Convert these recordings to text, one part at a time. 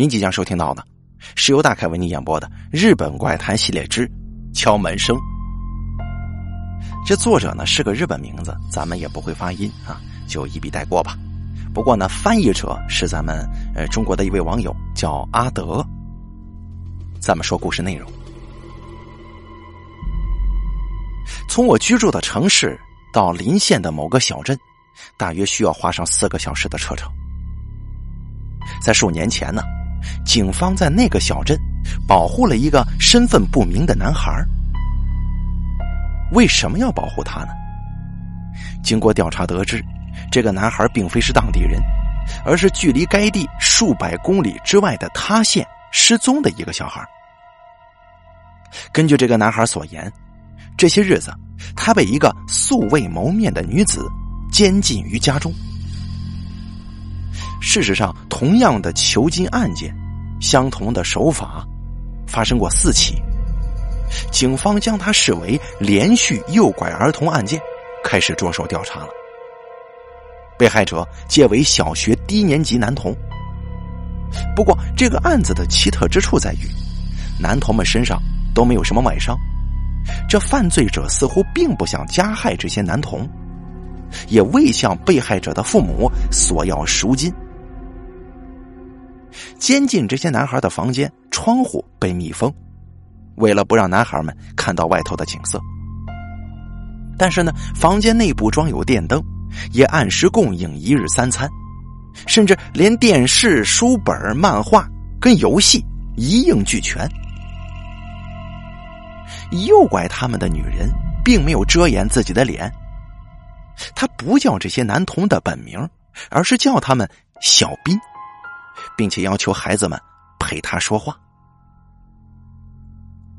您即将收听到的是由大凯为您演播的《日本怪谈系列之敲门声》。这作者呢是个日本名字，咱们也不会发音啊，就一笔带过吧。不过呢，翻译者是咱们呃中国的一位网友，叫阿德。咱们说故事内容。从我居住的城市到邻县的某个小镇，大约需要花上四个小时的车程。在数年前呢，警方在那个小镇保护了一个身份不明的男孩。为什么要保护他呢？经过调查得知，这个男孩并非是当地人，而是距离该地数百公里之外的他县失踪的一个小孩。根据这个男孩所言，这些日子他被一个素未谋面的女子监禁于家中。事实上，同样的囚禁案件，相同的手法，发生过四起。警方将他视为连续诱拐儿童案件，开始着手调查了。被害者皆为小学低年级男童。不过，这个案子的奇特之处在于，男童们身上都没有什么外伤，这犯罪者似乎并不想加害这些男童，也未向被害者的父母索要赎金。监禁这些男孩的房间窗户被密封，为了不让男孩们看到外头的景色。但是呢，房间内部装有电灯，也按时供应一日三餐，甚至连电视、书本、漫画跟游戏一应俱全。诱拐他们的女人并没有遮掩自己的脸，她不叫这些男童的本名，而是叫他们小斌。并且要求孩子们陪他说话。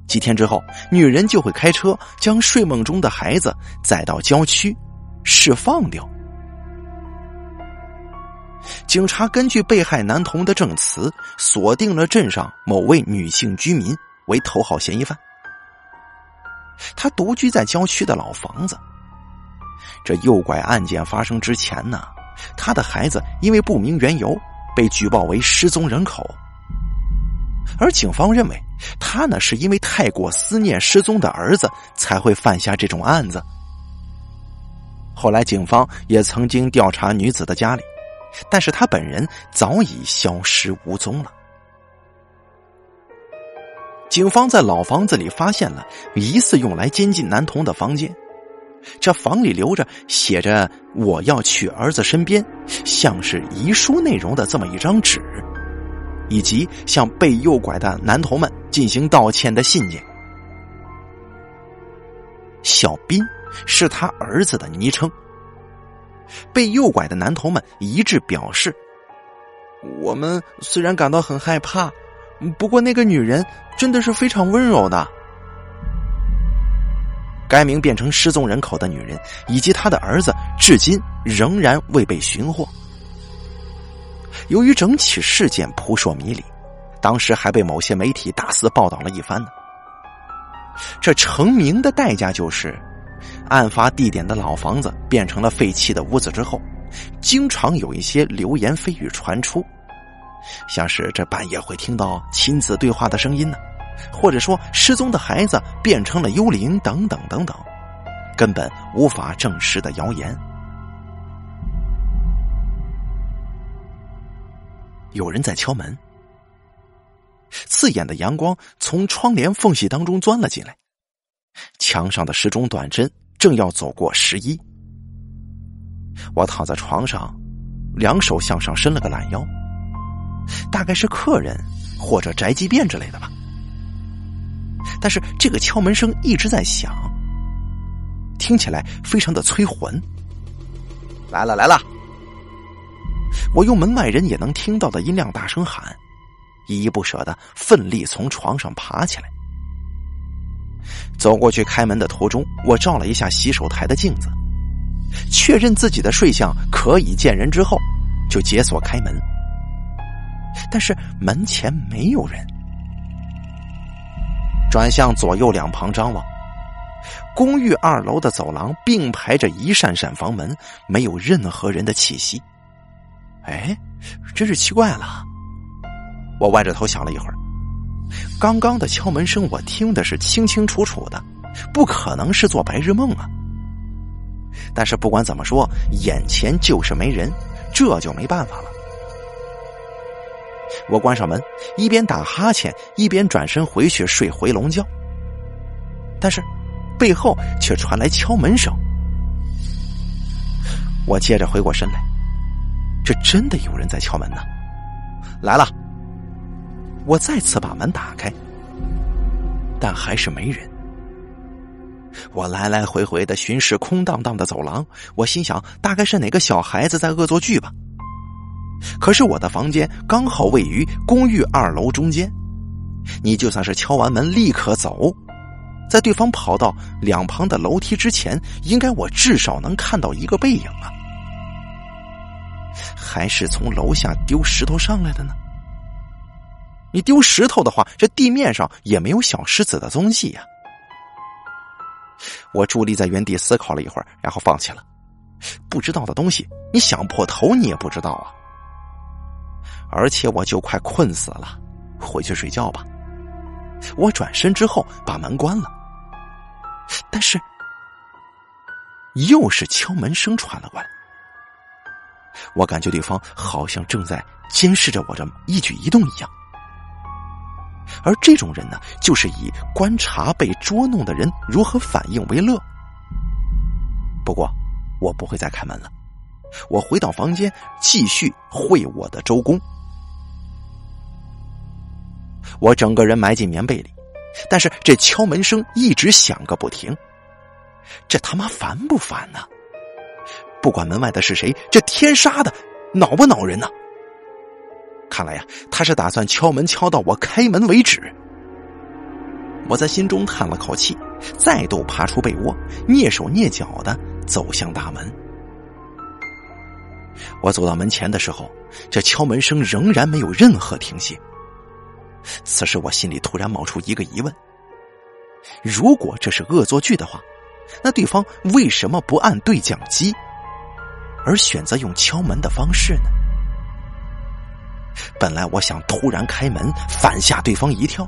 几天之后，女人就会开车将睡梦中的孩子载到郊区释放掉。警察根据被害男童的证词，锁定了镇上某位女性居民为头号嫌疑犯。他独居在郊区的老房子。这诱拐案件发生之前呢，他的孩子因为不明缘由。被举报为失踪人口，而警方认为他呢是因为太过思念失踪的儿子才会犯下这种案子。后来警方也曾经调查女子的家里，但是她本人早已消失无踪了。警方在老房子里发现了疑似用来监禁男童的房间。这房里留着写着“我要去儿子身边”，像是遗书内容的这么一张纸，以及向被诱拐的男童们进行道歉的信件。小斌是他儿子的昵称。被诱拐的男童们一致表示：“我们虽然感到很害怕，不过那个女人真的是非常温柔的。”该名变成失踪人口的女人以及她的儿子，至今仍然未被寻获。由于整起事件扑朔迷离，当时还被某些媒体大肆报道了一番呢。这成名的代价就是，案发地点的老房子变成了废弃的屋子之后，经常有一些流言蜚语传出，像是这半夜会听到亲子对话的声音呢。或者说失踪的孩子变成了幽灵等等等等，根本无法证实的谣言。有人在敲门，刺眼的阳光从窗帘缝隙当中钻了进来，墙上的时钟短针正要走过十一。我躺在床上，两手向上伸了个懒腰，大概是客人或者宅急便之类的吧。但是这个敲门声一直在响，听起来非常的催魂。来了来了！我用门外人也能听到的音量大声喊，依依不舍的奋力从床上爬起来，走过去开门的途中，我照了一下洗手台的镜子，确认自己的睡相可以见人之后，就解锁开门，但是门前没有人。转向左右两旁张望，公寓二楼的走廊并排着一扇扇房门，没有任何人的气息。哎，真是奇怪了。我歪着头想了一会儿，刚刚的敲门声我听的是清清楚楚的，不可能是做白日梦啊。但是不管怎么说，眼前就是没人，这就没办法了。我关上门，一边打哈欠，一边转身回去睡回笼觉。但是背后却传来敲门声。我接着回过身来，这真的有人在敲门呢。来了，我再次把门打开，但还是没人。我来来回回的巡视空荡荡的走廊，我心想，大概是哪个小孩子在恶作剧吧。可是我的房间刚好位于公寓二楼中间，你就算是敲完门立刻走，在对方跑到两旁的楼梯之前，应该我至少能看到一个背影啊。还是从楼下丢石头上来的呢？你丢石头的话，这地面上也没有小石子的踪迹呀。我伫立在原地思考了一会儿，然后放弃了。不知道的东西，你想破头你也不知道啊。而且我就快困死了，回去睡觉吧。我转身之后把门关了，但是又是敲门声传了过来。我感觉对方好像正在监视着我的一举一动一样，而这种人呢，就是以观察被捉弄的人如何反应为乐。不过，我不会再开门了，我回到房间继续会我的周公。我整个人埋进棉被里，但是这敲门声一直响个不停，这他妈烦不烦呢？不管门外的是谁，这天杀的恼不恼人呢？看来呀，他是打算敲门敲到我开门为止。我在心中叹了口气，再度爬出被窝，蹑手蹑脚的走向大门。我走到门前的时候，这敲门声仍然没有任何停歇。此时，我心里突然冒出一个疑问：如果这是恶作剧的话，那对方为什么不按对讲机？而选择用敲门的方式呢？本来我想突然开门反吓对方一跳，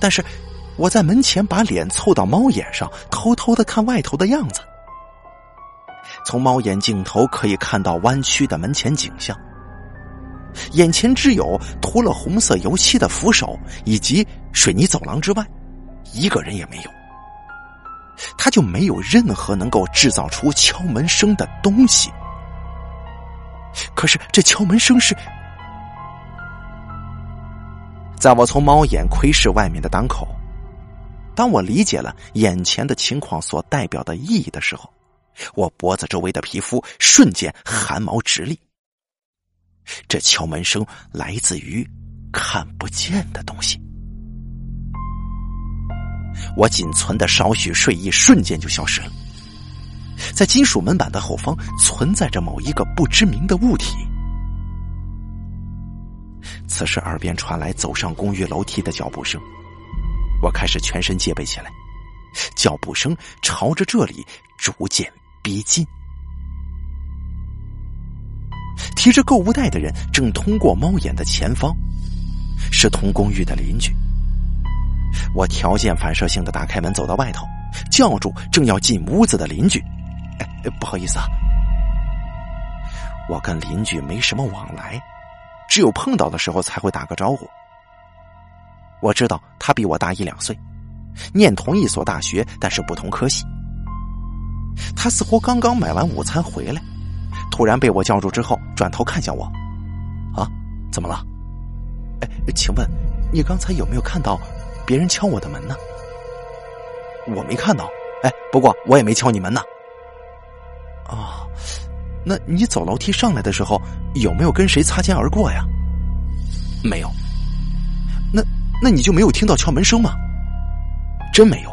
但是我在门前把脸凑到猫眼上，偷偷的看外头的样子。从猫眼镜头可以看到弯曲的门前景象，眼前只有涂了红色油漆的扶手以及水泥走廊之外，一个人也没有。他就没有任何能够制造出敲门声的东西。可是这敲门声是，在我从猫眼窥视外面的档口，当我理解了眼前的情况所代表的意义的时候，我脖子周围的皮肤瞬间汗毛直立。这敲门声来自于看不见的东西。我仅存的少许睡意瞬间就消失了，在金属门板的后方存在着某一个不知名的物体。此时耳边传来走上公寓楼梯的脚步声，我开始全身戒备起来。脚步声朝着这里逐渐逼近，提着购物袋的人正通过猫眼的前方，是同公寓的邻居。我条件反射性的打开门，走到外头，叫住正要进屋子的邻居：“哎，不好意思啊，我跟邻居没什么往来，只有碰到的时候才会打个招呼。我知道他比我大一两岁，念同一所大学，但是不同科系。他似乎刚刚买完午餐回来，突然被我叫住之后，转头看向我：‘啊，怎么了？哎，请问你刚才有没有看到？’”别人敲我的门呢，我没看到。哎，不过我也没敲你门呢。啊，那你走楼梯上来的时候有没有跟谁擦肩而过呀？没有。那那你就没有听到敲门声吗？真没有。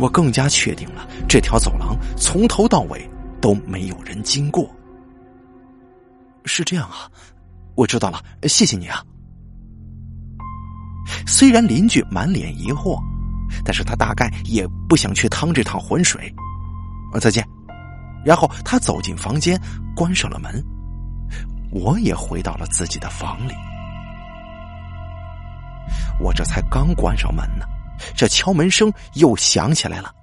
我更加确定了，这条走廊从头到尾都没有人经过。是这样啊，我知道了，谢谢你啊。虽然邻居满脸疑惑，但是他大概也不想去趟这趟浑水。再见。然后他走进房间，关上了门。我也回到了自己的房里。我这才刚关上门呢，这敲门声又响起来了。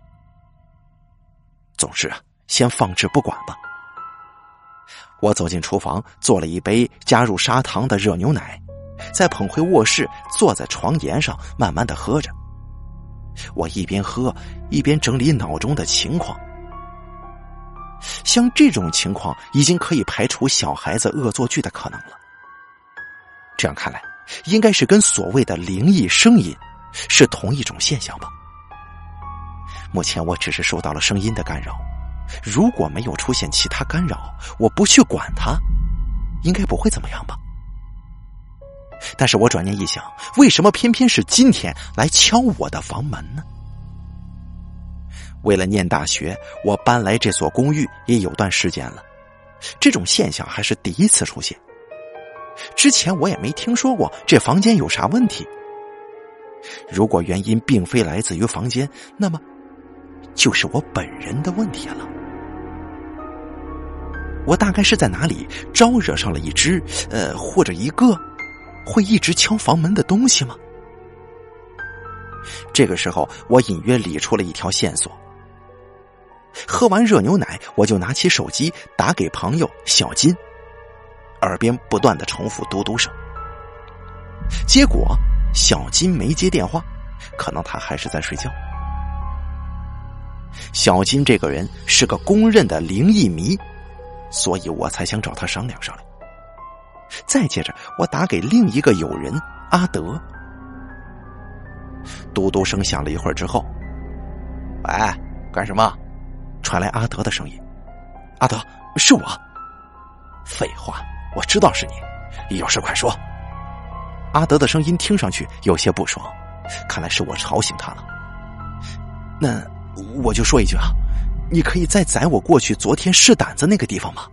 总之啊，先放置不管吧。我走进厨房，做了一杯加入砂糖的热牛奶，再捧回卧室，坐在床沿上慢慢的喝着。我一边喝一边整理脑中的情况。像这种情况，已经可以排除小孩子恶作剧的可能了。这样看来，应该是跟所谓的灵异声音是同一种现象吧。目前我只是受到了声音的干扰，如果没有出现其他干扰，我不去管它，应该不会怎么样吧。但是我转念一想，为什么偏偏是今天来敲我的房门呢？为了念大学，我搬来这所公寓也有段时间了，这种现象还是第一次出现。之前我也没听说过这房间有啥问题。如果原因并非来自于房间，那么就是我本人的问题了。我大概是在哪里招惹上了一只，呃，或者一个会一直敲房门的东西吗？这个时候，我隐约理出了一条线索。喝完热牛奶，我就拿起手机打给朋友小金，耳边不断的重复嘟嘟声。结果小金没接电话，可能他还是在睡觉。小金这个人是个公认的灵异迷，所以我才想找他商量商量。再接着，我打给另一个友人阿德，嘟嘟声响了一会儿之后，喂，干什么？传来阿德的声音：“阿德，是我。”废话，我知道是你，有事快说。阿德的声音听上去有些不爽，看来是我吵醒他了。那我就说一句啊，你可以再载我过去昨天试胆子那个地方吗？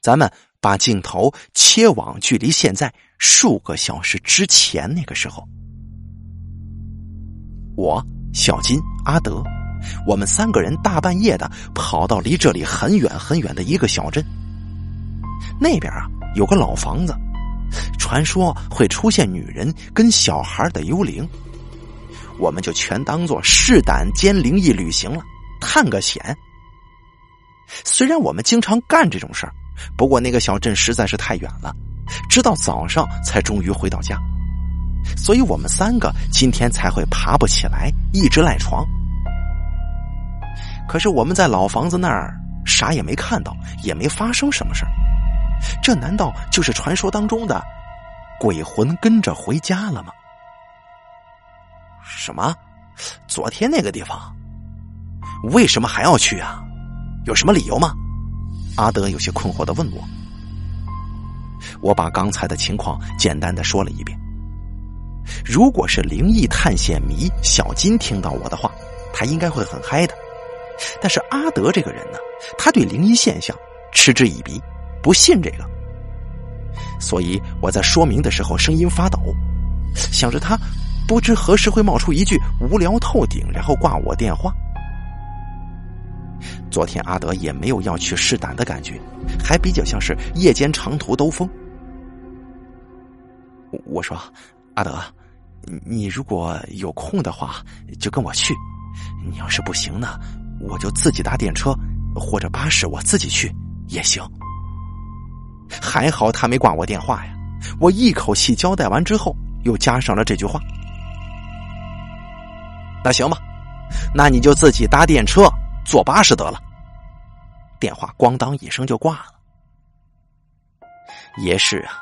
咱们把镜头切往距离现在数个小时之前那个时候，我。小金、阿德，我们三个人大半夜的跑到离这里很远很远的一个小镇。那边啊有个老房子，传说会出现女人跟小孩的幽灵。我们就全当做试胆兼灵异旅行了，探个险。虽然我们经常干这种事儿，不过那个小镇实在是太远了，直到早上才终于回到家。所以我们三个今天才会爬不起来，一直赖床。可是我们在老房子那儿啥也没看到，也没发生什么事儿这难道就是传说当中的鬼魂跟着回家了吗？什么？昨天那个地方，为什么还要去啊？有什么理由吗？阿德有些困惑的问我。我把刚才的情况简单的说了一遍。如果是灵异探险迷小金听到我的话，他应该会很嗨的。但是阿德这个人呢，他对灵异现象嗤之以鼻，不信这个。所以我在说明的时候声音发抖，想着他不知何时会冒出一句无聊透顶，然后挂我电话。昨天阿德也没有要去试胆的感觉，还比较像是夜间长途兜风。我说。阿德，你如果有空的话，就跟我去；你要是不行呢，我就自己搭电车或者巴士，我自己去也行。还好他没挂我电话呀，我一口气交代完之后，又加上了这句话：“那行吧，那你就自己搭电车坐巴士得了。”电话咣当一声就挂了。也是啊，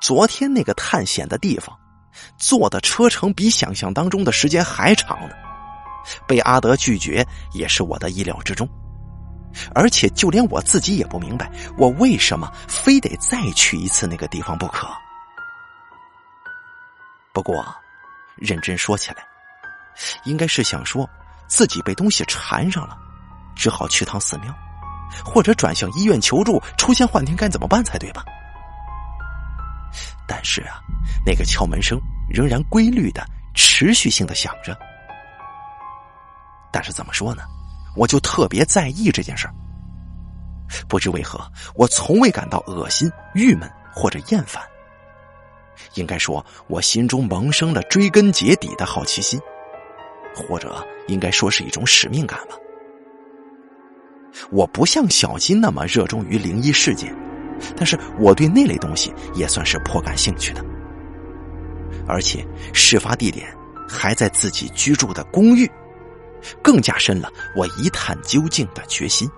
昨天那个探险的地方。坐的车程比想象当中的时间还长呢，被阿德拒绝也是我的意料之中，而且就连我自己也不明白，我为什么非得再去一次那个地方不可。不过，认真说起来，应该是想说自己被东西缠上了，只好去趟寺庙，或者转向医院求助，出现幻听该怎么办才对吧？但是啊，那个敲门声仍然规律的、持续性的响着。但是怎么说呢？我就特别在意这件事儿。不知为何，我从未感到恶心、郁闷或者厌烦。应该说，我心中萌生了追根结底的好奇心，或者应该说是一种使命感吧。我不像小金那么热衷于灵异事件，但是我对那类东西也算是颇感兴趣的。而且事发地点还在自己居住的公寓，更加深了我一探究竟的决心。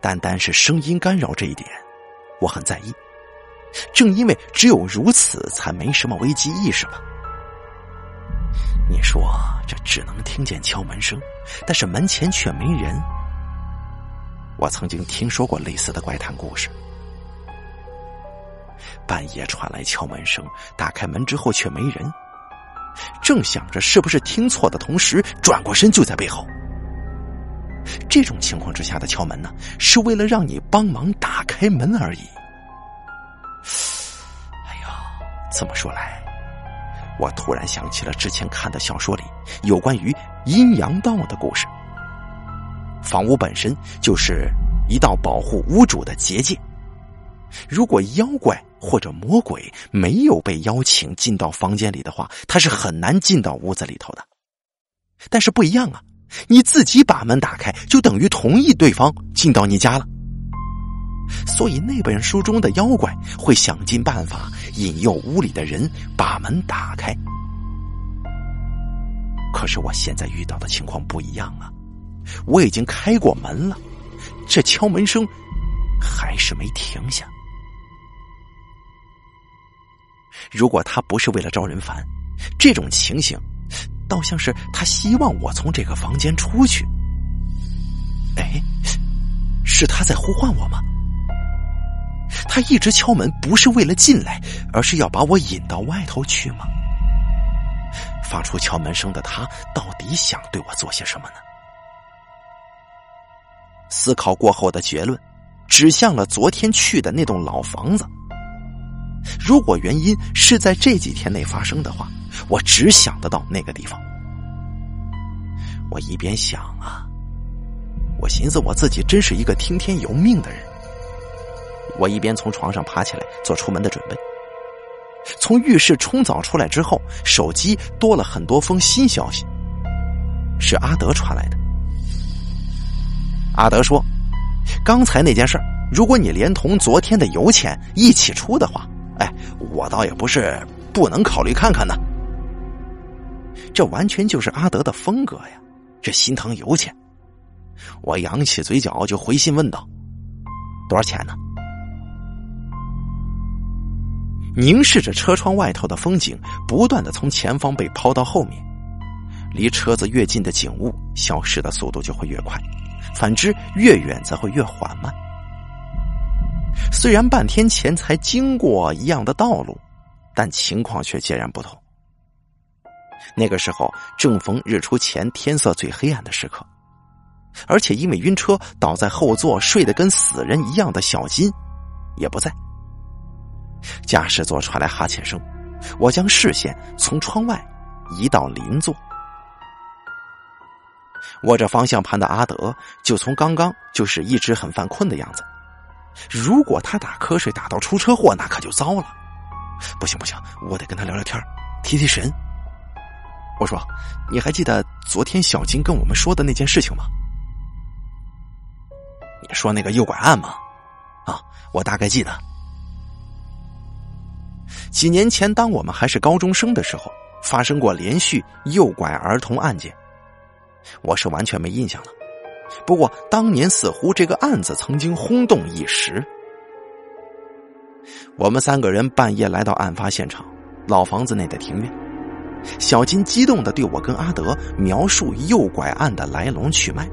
单单是声音干扰这一点，我很在意。正因为只有如此，才没什么危机意识吧。你说这只能听见敲门声，但是门前却没人。我曾经听说过类似的怪谈故事。半夜传来敲门声，打开门之后却没人。正想着是不是听错的同时，转过身就在背后。这种情况之下的敲门呢，是为了让你帮忙打开门而已。哎呀，这么说来，我突然想起了之前看的小说里有关于阴阳道的故事。房屋本身就是一道保护屋主的结界，如果妖怪或者魔鬼没有被邀请进到房间里的话，他是很难进到屋子里头的。但是不一样啊，你自己把门打开，就等于同意对方进到你家了。所以那本书中的妖怪会想尽办法引诱屋里的人把门打开。可是我现在遇到的情况不一样啊！我已经开过门了，这敲门声还是没停下。如果他不是为了招人烦，这种情形倒像是他希望我从这个房间出去。哎，是他在呼唤我吗？他一直敲门，不是为了进来，而是要把我引到外头去吗？发出敲门声的他，到底想对我做些什么呢？思考过后的结论，指向了昨天去的那栋老房子。如果原因是在这几天内发生的话，我只想得到那个地方。我一边想啊，我寻思我自己真是一个听天由命的人。我一边从床上爬起来做出门的准备。从浴室冲澡出来之后，手机多了很多封新消息，是阿德传来的。阿德说：“刚才那件事如果你连同昨天的油钱一起出的话，哎，我倒也不是不能考虑看看呢。”这完全就是阿德的风格呀！这心疼油钱，我扬起嘴角就回信问道：“多少钱呢？”凝视着车窗外头的风景，不断的从前方被抛到后面。离车子越近的景物，消失的速度就会越快；反之，越远则会越缓慢。虽然半天前才经过一样的道路，但情况却截然不同。那个时候正逢日出前天色最黑暗的时刻，而且因为晕车倒在后座睡得跟死人一样的小金，也不在。驾驶座传来哈欠声，我将视线从窗外移到邻座。握着方向盘的阿德，就从刚刚就是一直很犯困的样子。如果他打瞌睡打到出车祸，那可就糟了。不行不行，我得跟他聊聊天，提提神。我说：“你还记得昨天小金跟我们说的那件事情吗？”你说那个诱拐案吗？啊，我大概记得。几年前，当我们还是高中生的时候，发生过连续诱拐儿童案件，我是完全没印象了。不过当年似乎这个案子曾经轰动一时。我们三个人半夜来到案发现场，老房子内的庭院。小金激动的对我跟阿德描述诱拐案的来龙去脉、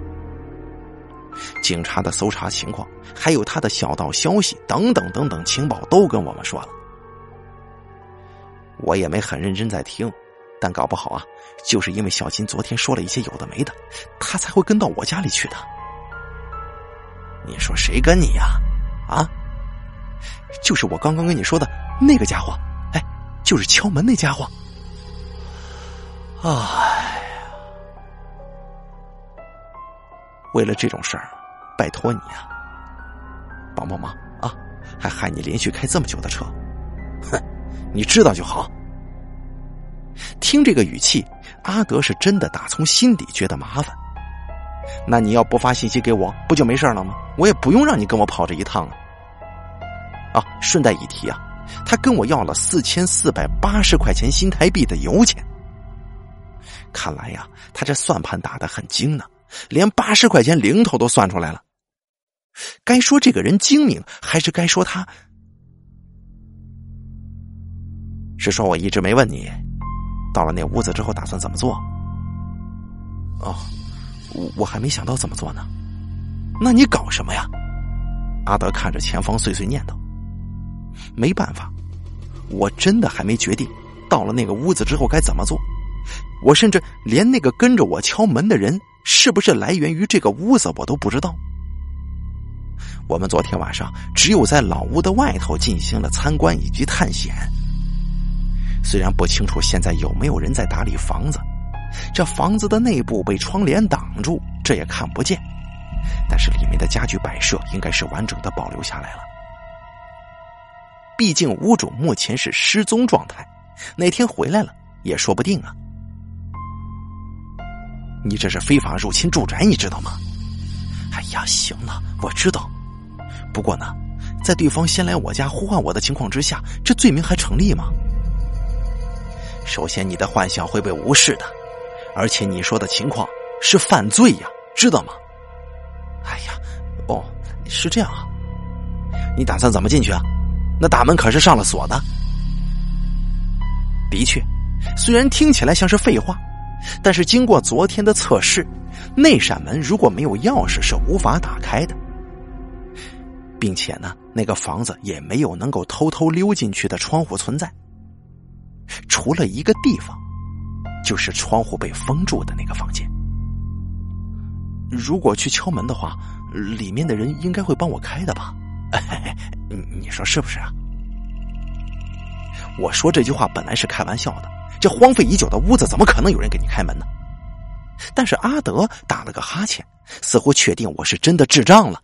警察的搜查情况，还有他的小道消息等等等等情报都跟我们说了。我也没很认真在听，但搞不好啊，就是因为小金昨天说了一些有的没的，他才会跟到我家里去的。你说谁跟你呀？啊，就是我刚刚跟你说的那个家伙，哎，就是敲门那家伙。哎呀，为了这种事儿，拜托你啊，帮帮忙啊！还害你连续开这么久的车，哼，你知道就好。听这个语气，阿德是真的打从心底觉得麻烦。那你要不发信息给我，不就没事了吗？我也不用让你跟我跑这一趟啊。啊，顺带一提啊，他跟我要了四千四百八十块钱新台币的油钱。看来呀，他这算盘打的很精呢，连八十块钱零头都算出来了。该说这个人精明，还是该说他？是说我一直没问你，到了那屋子之后打算怎么做？哦，我我还没想到怎么做呢。那你搞什么呀？阿德看着前方，碎碎念叨：“没办法，我真的还没决定，到了那个屋子之后该怎么做。”我甚至连那个跟着我敲门的人是不是来源于这个屋子，我都不知道。我们昨天晚上只有在老屋的外头进行了参观以及探险。虽然不清楚现在有没有人在打理房子，这房子的内部被窗帘挡住，这也看不见。但是里面的家具摆设应该是完整的保留下来了。毕竟屋主目前是失踪状态，哪天回来了也说不定啊。你这是非法入侵住宅，你知道吗？哎呀，行了，我知道。不过呢，在对方先来我家呼唤我的情况之下，这罪名还成立吗？首先，你的幻想会被无视的，而且你说的情况是犯罪呀，知道吗？哎呀，哦，是这样啊。你打算怎么进去啊？那大门可是上了锁的。的确，虽然听起来像是废话。但是经过昨天的测试，那扇门如果没有钥匙是无法打开的，并且呢，那个房子也没有能够偷偷溜进去的窗户存在。除了一个地方，就是窗户被封住的那个房间。如果去敲门的话，里面的人应该会帮我开的吧？你 你说是不是啊？我说这句话本来是开玩笑的。这荒废已久的屋子，怎么可能有人给你开门呢？但是阿德打了个哈欠，似乎确定我是真的智障了。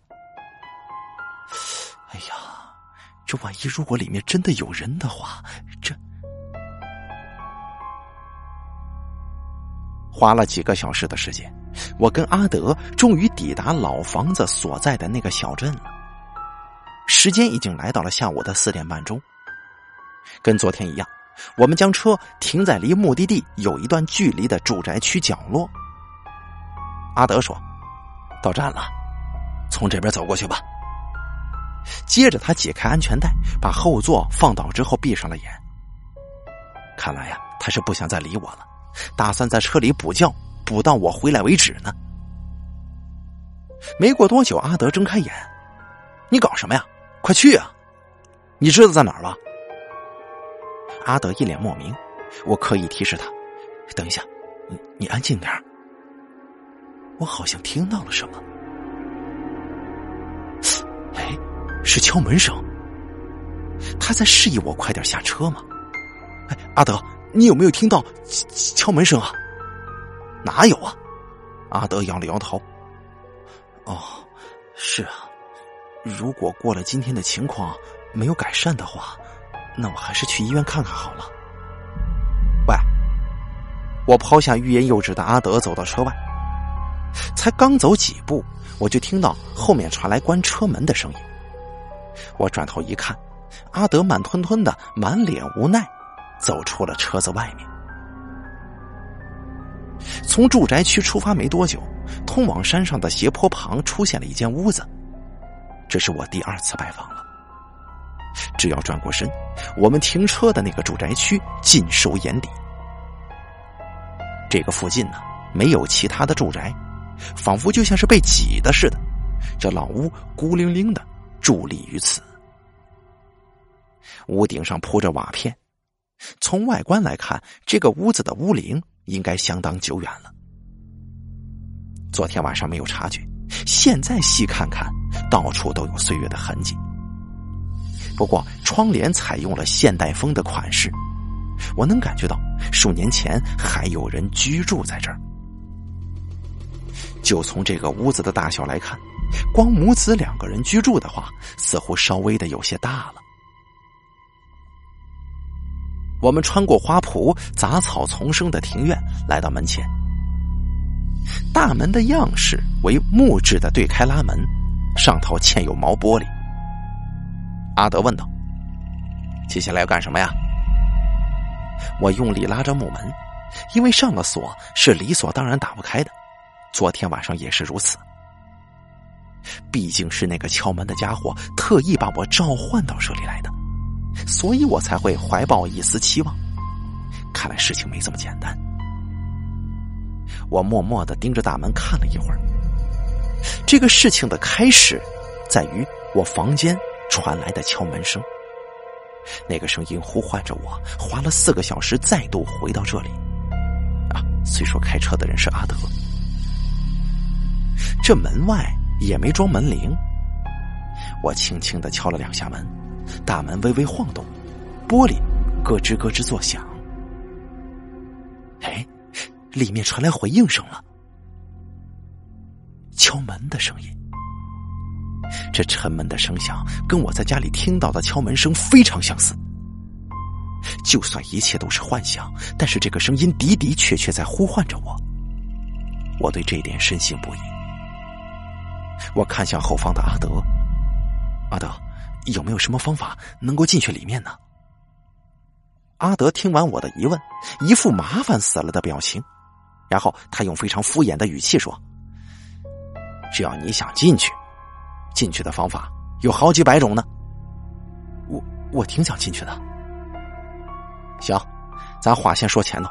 哎呀，这万一如果里面真的有人的话，这花了几个小时的时间，我跟阿德终于抵达老房子所在的那个小镇了。时间已经来到了下午的四点半钟，跟昨天一样。我们将车停在离目的地有一段距离的住宅区角落。阿德说：“到站了，从这边走过去吧。”接着他解开安全带，把后座放倒之后闭上了眼。看来呀，他是不想再理我了，打算在车里补觉，补到我回来为止呢。没过多久，阿德睁开眼：“你搞什么呀？快去啊！你知道在哪儿吧？”阿德一脸莫名，我刻意提示他：“等一下，你安静点我好像听到了什么，哎，是敲门声。他在示意我快点下车吗？哎，阿德，你有没有听到敲门声啊？哪有啊？阿德摇了摇头。哦，是啊，如果过了今天的情况没有改善的话。那我还是去医院看看好了。喂，我抛下欲言又止的阿德，走到车外。才刚走几步，我就听到后面传来关车门的声音。我转头一看，阿德慢吞吞的，满脸无奈，走出了车子外面。从住宅区出发没多久，通往山上的斜坡旁出现了一间屋子。这是我第二次拜访了。只要转过身，我们停车的那个住宅区尽收眼底。这个附近呢，没有其他的住宅，仿佛就像是被挤的似的。这老屋孤零零的伫立于此，屋顶上铺着瓦片。从外观来看，这个屋子的屋龄应该相当久远了。昨天晚上没有察觉，现在细看看，到处都有岁月的痕迹。不过，窗帘采用了现代风的款式，我能感觉到数年前还有人居住在这儿。就从这个屋子的大小来看，光母子两个人居住的话，似乎稍微的有些大了。我们穿过花圃、杂草丛生的庭院，来到门前。大门的样式为木质的对开拉门，上头嵌有毛玻璃。阿德问道：“接下来要干什么呀？”我用力拉着木门，因为上了锁是理所当然打不开的，昨天晚上也是如此。毕竟是那个敲门的家伙特意把我召唤到这里来的，所以我才会怀抱一丝期望。看来事情没这么简单。我默默的盯着大门看了一会儿。这个事情的开始，在于我房间传来的敲门声。那个声音呼唤着我，花了四个小时再度回到这里。啊，虽说开车的人是阿德，这门外。也没装门铃，我轻轻的敲了两下门，大门微微晃动，玻璃咯吱咯吱作响。哎，里面传来回应声了，敲门的声音。这沉闷的声响跟我在家里听到的敲门声非常相似。就算一切都是幻想，但是这个声音的的确确在呼唤着我，我对这一点深信不疑。我看向后方的阿德，阿德，有没有什么方法能够进去里面呢？阿德听完我的疑问，一副麻烦死了的表情，然后他用非常敷衍的语气说：“只要你想进去，进去的方法有好几百种呢。”我我挺想进去的。行，咱话先说前头，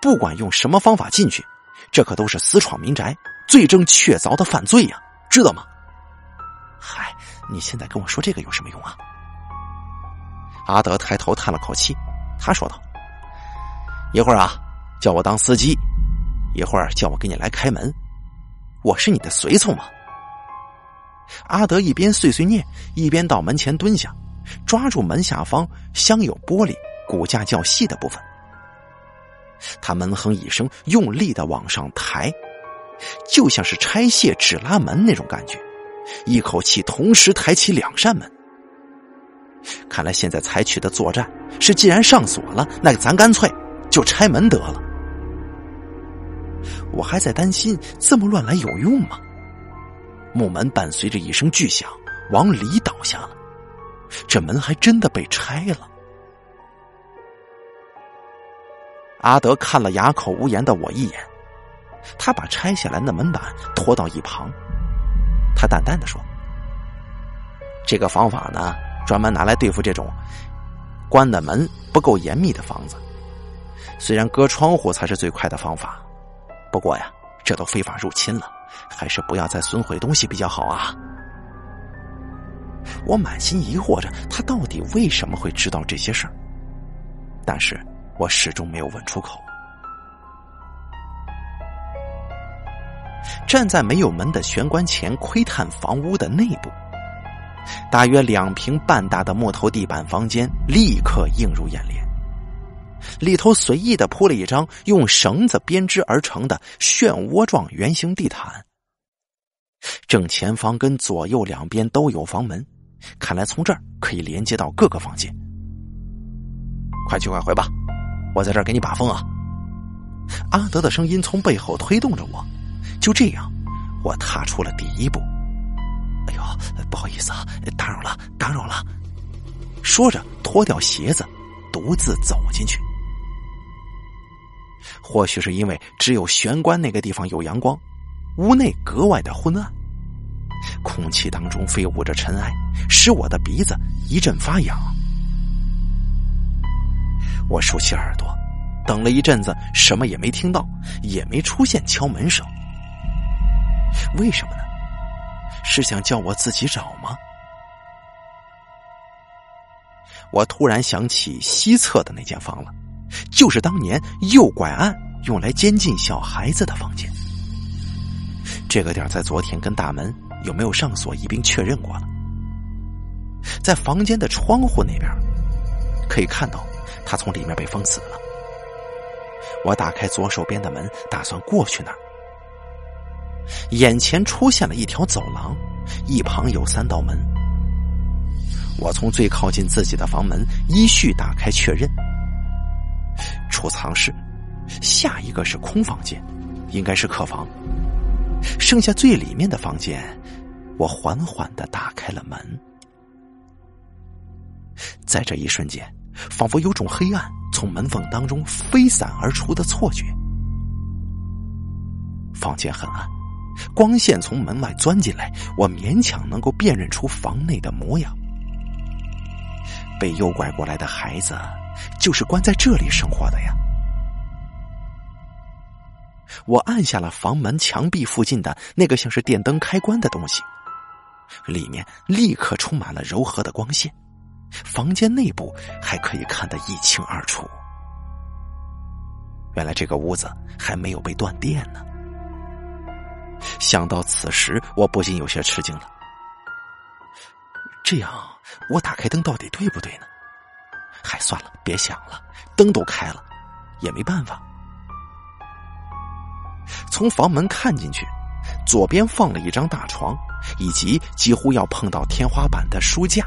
不管用什么方法进去，这可都是私闯民宅、罪证确凿的犯罪呀。知道吗？嗨，你现在跟我说这个有什么用啊？阿德抬头叹了口气，他说道：“一会儿啊，叫我当司机；一会儿叫我给你来开门。我是你的随从吗？”阿德一边碎碎念，一边到门前蹲下，抓住门下方镶有玻璃、骨架较细的部分。他闷哼一声，用力的往上抬。就像是拆卸纸拉门那种感觉，一口气同时抬起两扇门。看来现在采取的作战是，既然上锁了，那咱干脆就拆门得了。我还在担心这么乱来有用吗？木门伴随着一声巨响往里倒下了，这门还真的被拆了。阿德看了哑口无言的我一眼。他把拆下来的门板拖到一旁，他淡淡的说：“这个方法呢，专门拿来对付这种关的门不够严密的房子。虽然割窗户才是最快的方法，不过呀，这都非法入侵了，还是不要再损毁东西比较好啊。”我满心疑惑着，他到底为什么会知道这些事儿，但是我始终没有问出口。站在没有门的玄关前窥探房屋的内部，大约两平半大的木头地板房间立刻映入眼帘。里头随意的铺了一张用绳子编织而成的漩涡状圆形地毯。正前方跟左右两边都有房门，看来从这儿可以连接到各个房间。快去快回吧，我在这儿给你把风啊！阿德的声音从背后推动着我。就这样，我踏出了第一步。哎呦，不好意思啊，打扰了，打扰了。说着，脱掉鞋子，独自走进去。或许是因为只有玄关那个地方有阳光，屋内格外的昏暗，空气当中飞舞着尘埃，使我的鼻子一阵发痒。我竖起耳朵，等了一阵子，什么也没听到，也没出现敲门声。为什么呢？是想叫我自己找吗？我突然想起西侧的那间房了，就是当年右拐案用来监禁小孩子的房间。这个点在昨天跟大门有没有上锁一并确认过了。在房间的窗户那边，可以看到他从里面被封死了。我打开左手边的门，打算过去那儿。眼前出现了一条走廊，一旁有三道门。我从最靠近自己的房门依序打开确认，储藏室，下一个是空房间，应该是客房。剩下最里面的房间，我缓缓的打开了门。在这一瞬间，仿佛有种黑暗从门缝当中飞散而出的错觉。房间很暗，光线从门外钻进来，我勉强能够辨认出房内的模样。被诱拐过来的孩子，就是关在这里生活的呀。我按下了房门墙壁附近的那个像是电灯开关的东西，里面立刻充满了柔和的光线，房间内部还可以看得一清二楚。原来这个屋子还没有被断电呢。想到此时，我不禁有些吃惊了。这样，我打开灯到底对不对呢？还算了，别想了，灯都开了，也没办法。从房门看进去，左边放了一张大床，以及几乎要碰到天花板的书架，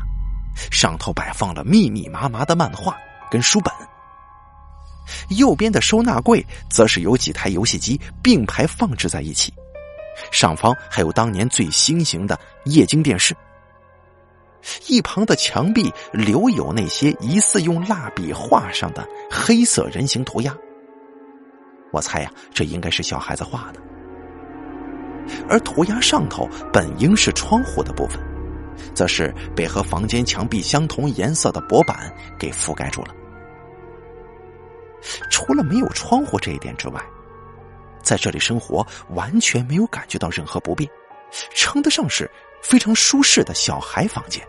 上头摆放了密密麻麻的漫画跟书本。右边的收纳柜则是有几台游戏机并排放置在一起，上方还有当年最新型的液晶电视。一旁的墙壁留有那些疑似用蜡笔画上的黑色人形涂鸦。我猜呀，这应该是小孩子画的。而涂鸦上头本应是窗户的部分，则是被和房间墙壁相同颜色的薄板给覆盖住了。除了没有窗户这一点之外，在这里生活完全没有感觉到任何不便，称得上是非常舒适的小孩房间。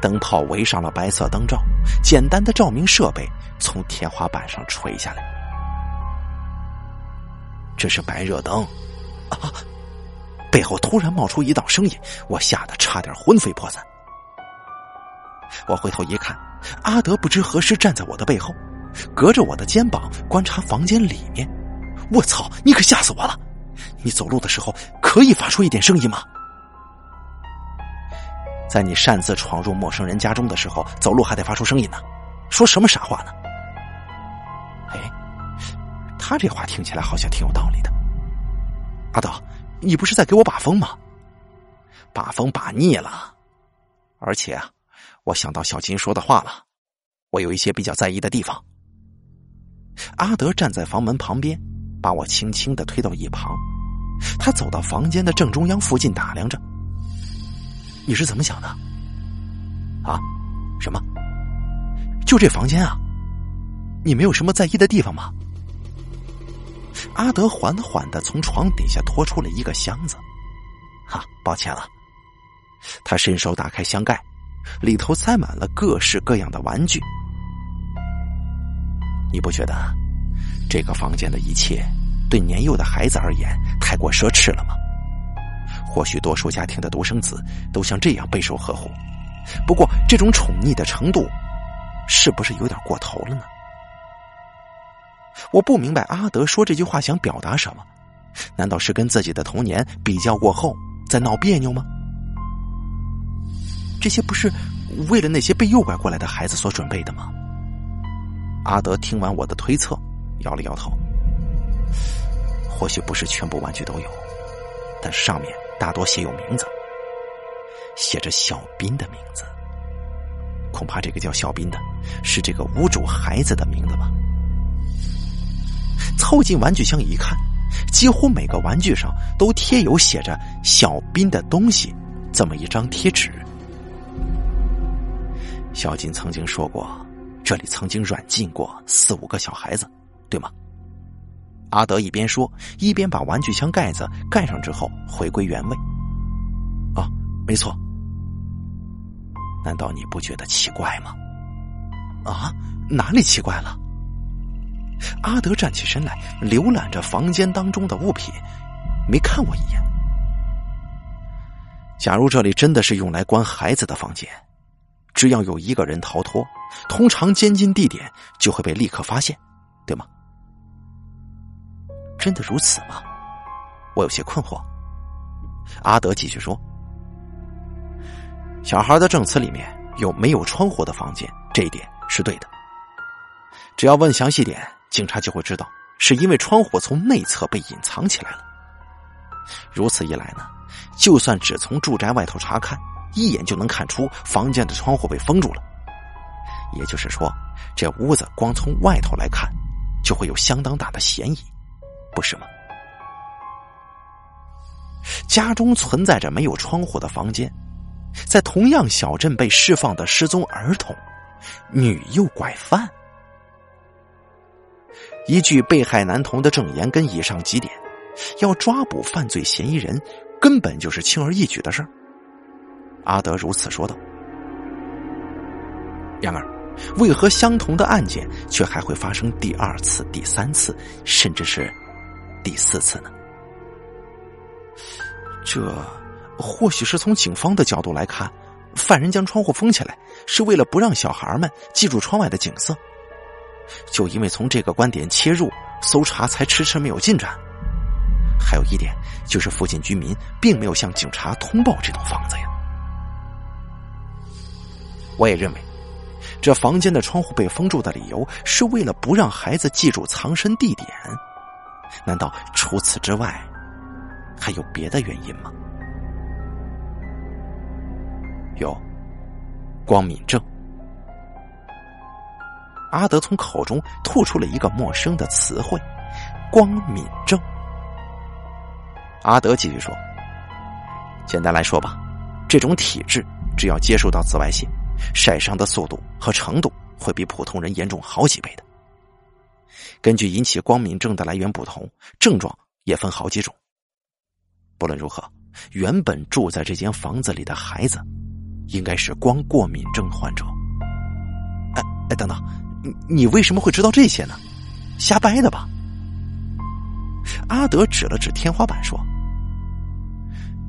灯泡围上了白色灯罩，简单的照明设备从天花板上垂下来。这是白热灯啊！背后突然冒出一道声音，我吓得差点魂飞魄散。我回头一看，阿德不知何时站在我的背后，隔着我的肩膀观察房间里面。我操！你可吓死我了！你走路的时候可以发出一点声音吗？在你擅自闯入陌生人家中的时候，走路还得发出声音呢，说什么傻话呢？哎，他这话听起来好像挺有道理的。阿德，你不是在给我把风吗？把风把腻了，而且啊，我想到小金说的话了，我有一些比较在意的地方。阿德站在房门旁边，把我轻轻的推到一旁，他走到房间的正中央附近打量着。你是怎么想的？啊？什么？就这房间啊？你没有什么在意的地方吗？阿德缓缓的从床底下拖出了一个箱子。哈，抱歉了。他伸手打开箱盖，里头塞满了各式各样的玩具。你不觉得这个房间的一切对年幼的孩子而言太过奢侈了吗？或许多数家庭的独生子都像这样备受呵护，不过这种宠溺的程度，是不是有点过头了呢？我不明白阿德说这句话想表达什么，难道是跟自己的童年比较过后在闹别扭吗？这些不是为了那些被诱拐过来的孩子所准备的吗？阿德听完我的推测，摇了摇头，或许不是全部玩具都有，但上面。大多写有名字，写着小斌的名字。恐怕这个叫小斌的，是这个无主孩子的名字吧。凑近玩具箱一看，几乎每个玩具上都贴有写着“小斌”的东西，这么一张贴纸。小金曾经说过，这里曾经软禁过四五个小孩子，对吗？阿德一边说，一边把玩具箱盖子盖上，之后回归原位。啊，没错。难道你不觉得奇怪吗？啊，哪里奇怪了？阿德站起身来，浏览着房间当中的物品，没看我一眼。假如这里真的是用来关孩子的房间，只要有一个人逃脱，通常监禁地点就会被立刻发现，对吗？真的如此吗？我有些困惑。阿德继续说：“小孩的证词里面有没有窗户的房间，这一点是对的。只要问详细点，警察就会知道，是因为窗户从内侧被隐藏起来了。如此一来呢，就算只从住宅外头查看，一眼就能看出房间的窗户被封住了。也就是说，这屋子光从外头来看，就会有相当大的嫌疑，不是吗？”家中存在着没有窗户的房间，在同样小镇被释放的失踪儿童、女诱拐犯，依据被害男童的证言跟以上几点，要抓捕犯罪嫌疑人，根本就是轻而易举的事儿。阿德如此说道：“然而，为何相同的案件却还会发生第二次、第三次，甚至是第四次呢？”这或许是从警方的角度来看，犯人将窗户封起来是为了不让小孩们记住窗外的景色。就因为从这个观点切入，搜查才迟迟没有进展。还有一点就是，附近居民并没有向警察通报这栋房子呀。我也认为，这房间的窗户被封住的理由是为了不让孩子记住藏身地点。难道除此之外？还有别的原因吗？有，光敏症。阿德从口中吐出了一个陌生的词汇“光敏症”。阿德继续说：“简单来说吧，这种体质只要接触到紫外线，晒伤的速度和程度会比普通人严重好几倍的。根据引起光敏症的来源不同，症状也分好几种。”不论如何，原本住在这间房子里的孩子，应该是光过敏症患者。哎哎，等等，你你为什么会知道这些呢？瞎掰的吧？阿德指了指天花板说：“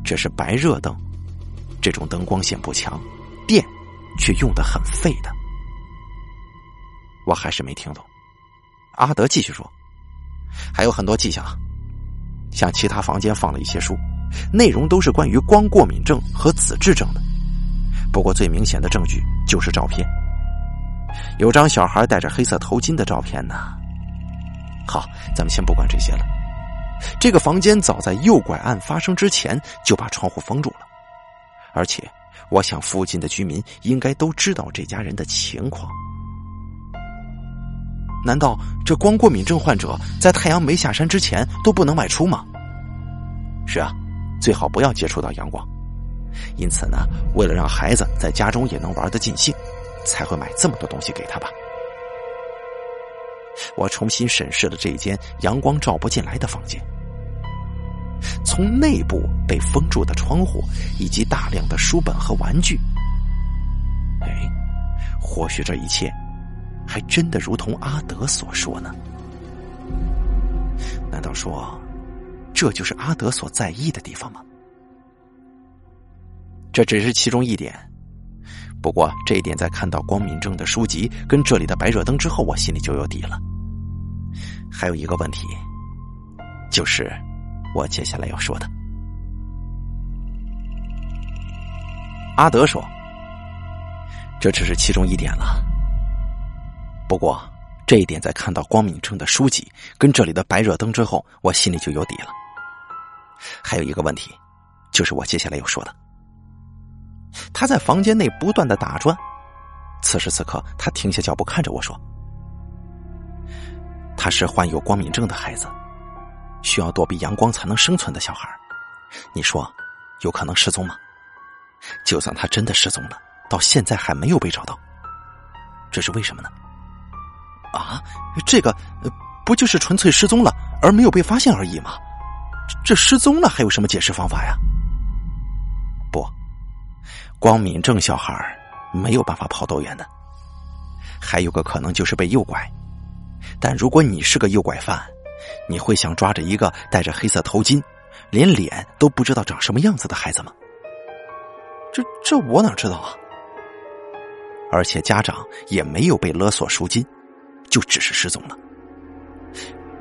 这是白热灯，这种灯光线不强，电却用的很费的。”我还是没听懂。阿德继续说：“还有很多迹象。”像其他房间放了一些书，内容都是关于光过敏症和紫质症的。不过最明显的证据就是照片，有张小孩戴着黑色头巾的照片呢。好，咱们先不管这些了。这个房间早在诱拐案发生之前就把窗户封住了，而且我想附近的居民应该都知道这家人的情况。难道这光过敏症患者在太阳没下山之前都不能外出吗？是啊，最好不要接触到阳光。因此呢，为了让孩子在家中也能玩得尽兴，才会买这么多东西给他吧。我重新审视了这间阳光照不进来的房间，从内部被封住的窗户以及大量的书本和玩具。哎，或许这一切。还真的如同阿德所说呢？难道说，这就是阿德所在意的地方吗？这只是其中一点。不过这一点，在看到光明正的书籍跟这里的白热灯之后，我心里就有底了。还有一个问题，就是我接下来要说的。阿德说：“这只是其中一点了。”不过，这一点在看到光敏正的书籍跟这里的白热灯之后，我心里就有底了。还有一个问题，就是我接下来要说的。他在房间内不断的打转，此时此刻，他停下脚步看着我说：“他是患有光敏症的孩子，需要躲避阳光才能生存的小孩。你说，有可能失踪吗？就算他真的失踪了，到现在还没有被找到，这是为什么呢？”啊，这个不就是纯粹失踪了而没有被发现而已吗？这失踪了还有什么解释方法呀？不，光敏正小孩没有办法跑多远的。还有个可能就是被诱拐，但如果你是个诱拐犯，你会想抓着一个戴着黑色头巾、连脸都不知道长什么样子的孩子吗？这这我哪知道啊？而且家长也没有被勒索赎金。就只是失踪了，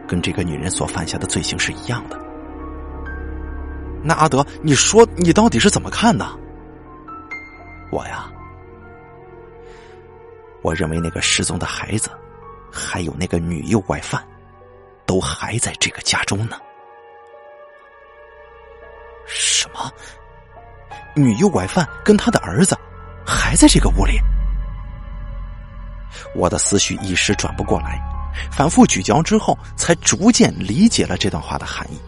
跟这个女人所犯下的罪行是一样的。那阿德，你说你到底是怎么看的？我呀，我认为那个失踪的孩子，还有那个女诱拐犯，都还在这个家中呢。什么？女诱拐犯跟他的儿子还在这个屋里？我的思绪一时转不过来，反复咀嚼之后，才逐渐理解了这段话的含义。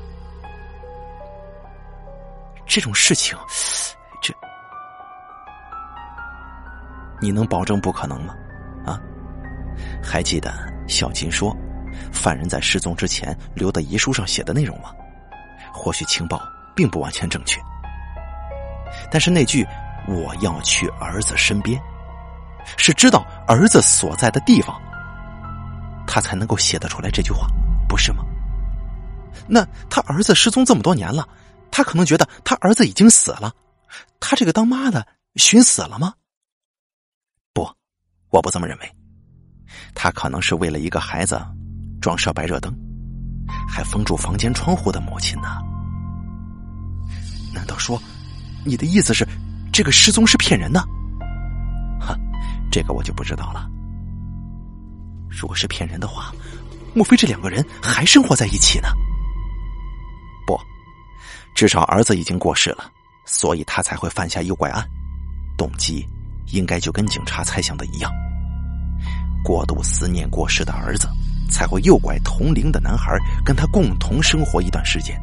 这种事情，这你能保证不可能吗？啊，还记得小金说，犯人在失踪之前留的遗书上写的内容吗？或许情报并不完全正确，但是那句“我要去儿子身边”，是知道儿子所在的地方，他才能够写得出来这句话，不是吗？那他儿子失踪这么多年了。他可能觉得他儿子已经死了，他这个当妈的寻死了吗？不，我不这么认为。他可能是为了一个孩子装设白热灯，还封住房间窗户的母亲呢。难道说，你的意思是这个失踪是骗人的？哼，这个我就不知道了。如果是骗人的话，莫非这两个人还生活在一起呢？不。至少儿子已经过世了，所以他才会犯下诱拐案。动机应该就跟警察猜想的一样：过度思念过世的儿子，才会诱拐同龄的男孩跟他共同生活一段时间，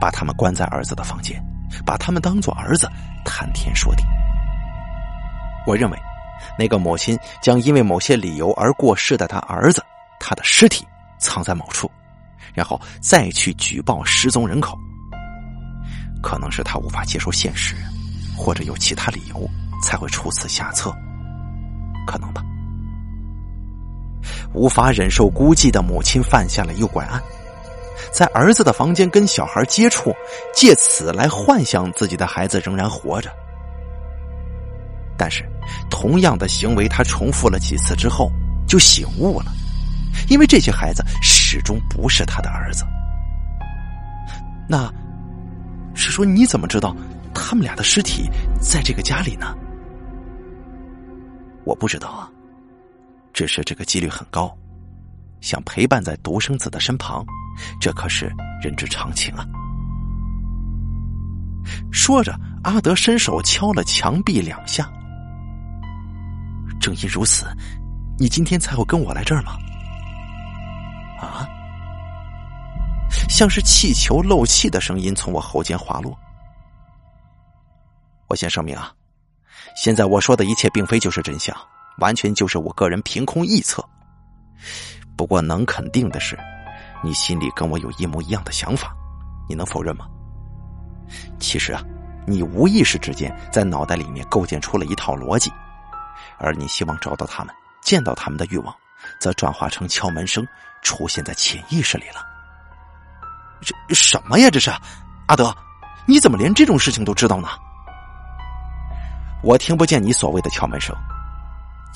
把他们关在儿子的房间，把他们当做儿子谈天说地。我认为，那个母亲将因为某些理由而过世的他儿子，他的尸体藏在某处，然后再去举报失踪人口。可能是他无法接受现实，或者有其他理由才会出此下策，可能吧。无法忍受孤寂的母亲犯下了诱拐案，在儿子的房间跟小孩接触，借此来幻想自己的孩子仍然活着。但是，同样的行为他重复了几次之后，就醒悟了，因为这些孩子始终不是他的儿子。那。是说你怎么知道他们俩的尸体在这个家里呢？我不知道啊，只是这个几率很高。想陪伴在独生子的身旁，这可是人之常情啊。说着，阿德伸手敲了墙壁两下。正因如此，你今天才会跟我来这儿吗？啊？像是气球漏气的声音从我喉间滑落。我先声明啊，现在我说的一切并非就是真相，完全就是我个人凭空臆测。不过能肯定的是，你心里跟我有一模一样的想法，你能否认吗？其实啊，你无意识之间在脑袋里面构建出了一套逻辑，而你希望找到他们、见到他们的欲望，则转化成敲门声出现在潜意识里了。这什么呀？这是阿德，你怎么连这种事情都知道呢？我听不见你所谓的敲门声。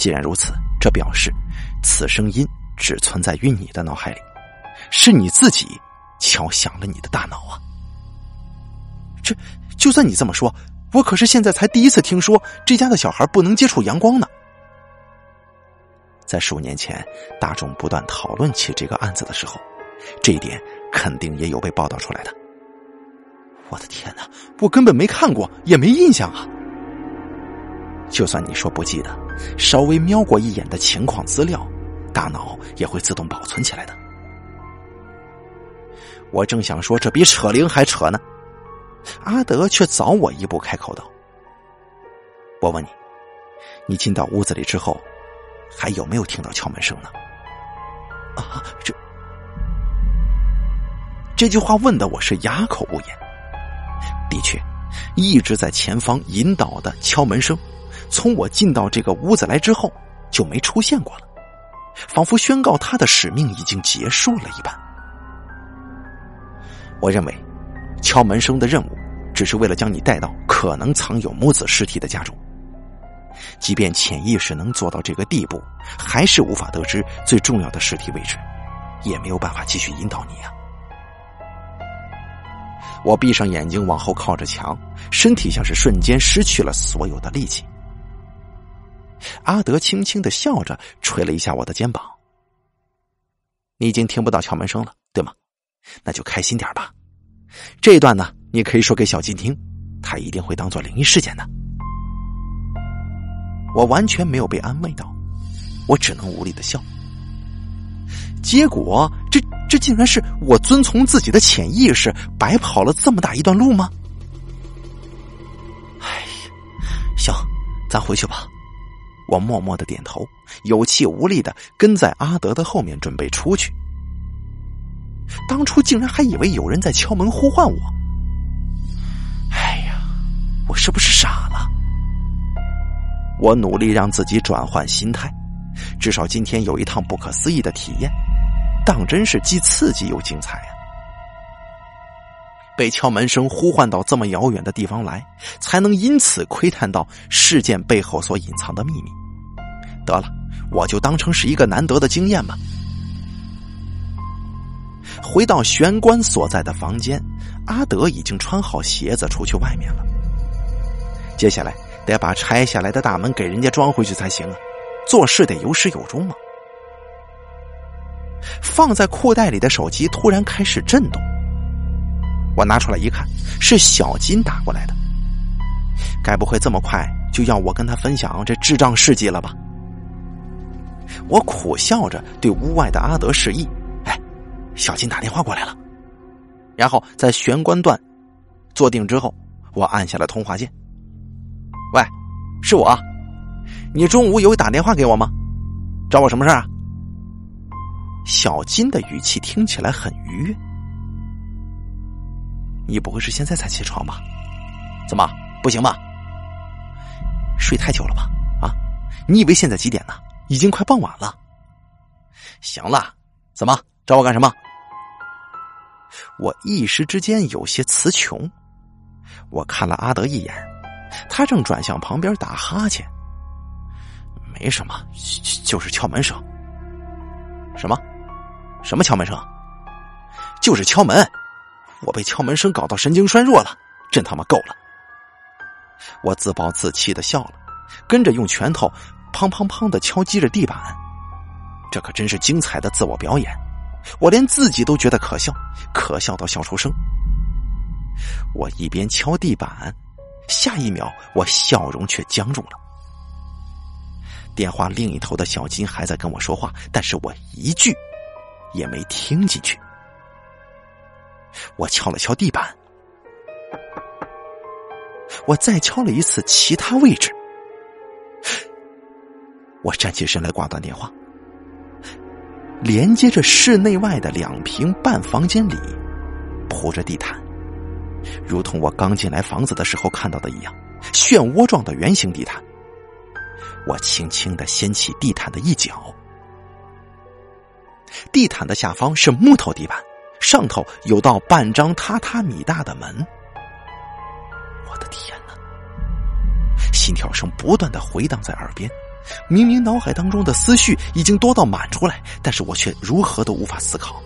既然如此，这表示此声音只存在于你的脑海里，是你自己敲响了你的大脑啊！这就算你这么说，我可是现在才第一次听说这家的小孩不能接触阳光呢。在数年前，大众不断讨论起这个案子的时候，这一点。肯定也有被报道出来的。我的天哪，我根本没看过，也没印象啊！就算你说不记得，稍微瞄过一眼的情况资料，大脑也会自动保存起来的。我正想说这比扯铃还扯呢，阿德却早我一步开口道：“我问你，你进到屋子里之后，还有没有听到敲门声呢？”啊，这。这句话问的我是哑口无言。的确，一直在前方引导的敲门声，从我进到这个屋子来之后就没出现过了，仿佛宣告他的使命已经结束了一般。我认为，敲门声的任务只是为了将你带到可能藏有母子尸体的家中。即便潜意识能做到这个地步，还是无法得知最重要的尸体位置，也没有办法继续引导你呀。我闭上眼睛，往后靠着墙，身体像是瞬间失去了所有的力气。阿德轻轻的笑着，捶了一下我的肩膀。你已经听不到敲门声了，对吗？那就开心点吧。这一段呢，你可以说给小金听，他一定会当做灵异事件的。我完全没有被安慰到，我只能无力的笑。结果，这这竟然是我遵从自己的潜意识，白跑了这么大一段路吗？哎呀，行，咱回去吧。我默默的点头，有气无力的跟在阿德的后面，准备出去。当初竟然还以为有人在敲门呼唤我。哎呀，我是不是傻了？我努力让自己转换心态，至少今天有一趟不可思议的体验，当真是既刺激又精彩啊！被敲门声呼唤到这么遥远的地方来，才能因此窥探到事件背后所隐藏的秘密。得了，我就当成是一个难得的经验吧。回到玄关所在的房间，阿德已经穿好鞋子出去外面了。接下来得把拆下来的大门给人家装回去才行啊！做事得有始有终嘛。放在裤袋里的手机突然开始震动。我拿出来一看，是小金打过来的。该不会这么快就要我跟他分享这智障事迹了吧？我苦笑着对屋外的阿德示意：“哎，小金打电话过来了。”然后在玄关段坐定之后，我按下了通话键。“喂，是我，你中午有打电话给我吗？找我什么事啊？”小金的语气听起来很愉悦。你不会是现在才起床吧？怎么不行吧？睡太久了吧？啊？你以为现在几点呢？已经快傍晚了。行了，怎么找我干什么？我一时之间有些词穷。我看了阿德一眼，他正转向旁边打哈欠。没什么，就是敲门声。什么？什么敲门声？就是敲门。我被敲门声搞到神经衰弱了，真他妈够了！我自暴自弃的笑了，跟着用拳头砰砰砰的敲击着地板。这可真是精彩的自我表演，我连自己都觉得可笑，可笑到笑出声。我一边敲地板，下一秒我笑容却僵住了。电话另一头的小金还在跟我说话，但是我一句也没听进去。我敲了敲地板，我再敲了一次其他位置。我站起身来挂断电话。连接着室内外的两平半房间里，铺着地毯，如同我刚进来房子的时候看到的一样，漩涡状的圆形地毯。我轻轻的掀起地毯的一角，地毯的下方是木头地板。上头有道半张榻榻米大的门，我的天哪！心跳声不断的回荡在耳边，明明脑海当中的思绪已经多到满出来，但是我却如何都无法思考。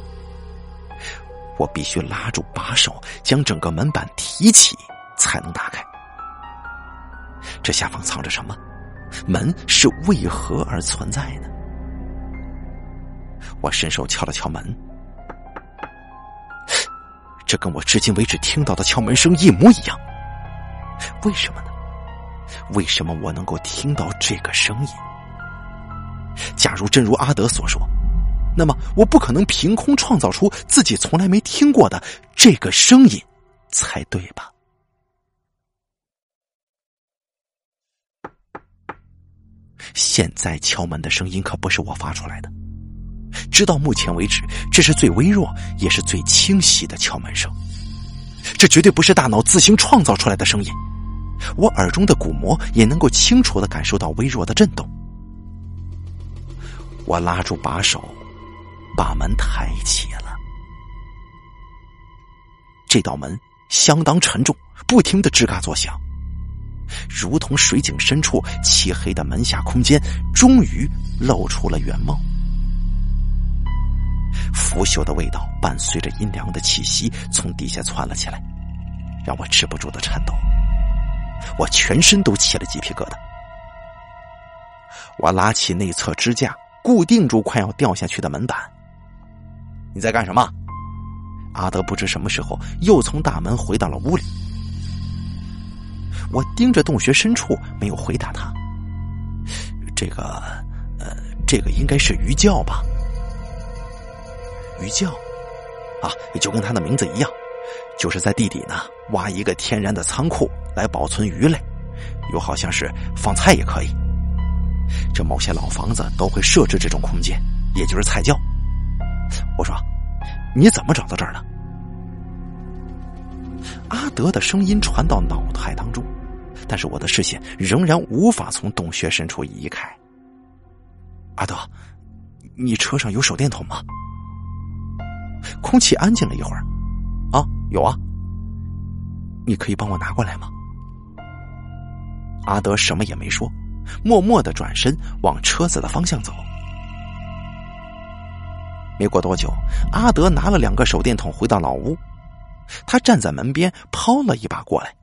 我必须拉住把手，将整个门板提起，才能打开。这下方藏着什么？门是为何而存在呢？我伸手敲了敲门。这跟我至今为止听到的敲门声一模一样，为什么呢？为什么我能够听到这个声音？假如真如阿德所说，那么我不可能凭空创造出自己从来没听过的这个声音，才对吧？现在敲门的声音可不是我发出来的。直到目前为止，这是最微弱也是最清晰的敲门声。这绝对不是大脑自行创造出来的声音，我耳中的鼓膜也能够清楚的感受到微弱的震动。我拉住把手，把门抬起了。这道门相当沉重，不停的吱嘎作响，如同水井深处漆黑的门下空间，终于露出了原貌。腐朽的味道伴随着阴凉的气息从底下窜了起来，让我止不住的颤抖，我全身都起了鸡皮疙瘩。我拉起内侧支架，固定住快要掉下去的门板。你在干什么？阿德不知什么时候又从大门回到了屋里。我盯着洞穴深处，没有回答他。这个，呃，这个应该是鱼窖吧？鱼窖，啊，就跟它的名字一样，就是在地底呢挖一个天然的仓库来保存鱼类，又好像是放菜也可以。这某些老房子都会设置这种空间，也就是菜窖。我说：“你怎么找到这儿的？”阿德的声音传到脑海当中，但是我的视线仍然无法从洞穴深处移开。阿德，你车上有手电筒吗？空气安静了一会儿。有啊。你可以帮我拿过来吗？阿德什么也没说，默默的转身往车子的方向走。没过多久，阿德拿了两个手电筒回到老屋。他站在门边，抛了一把过来。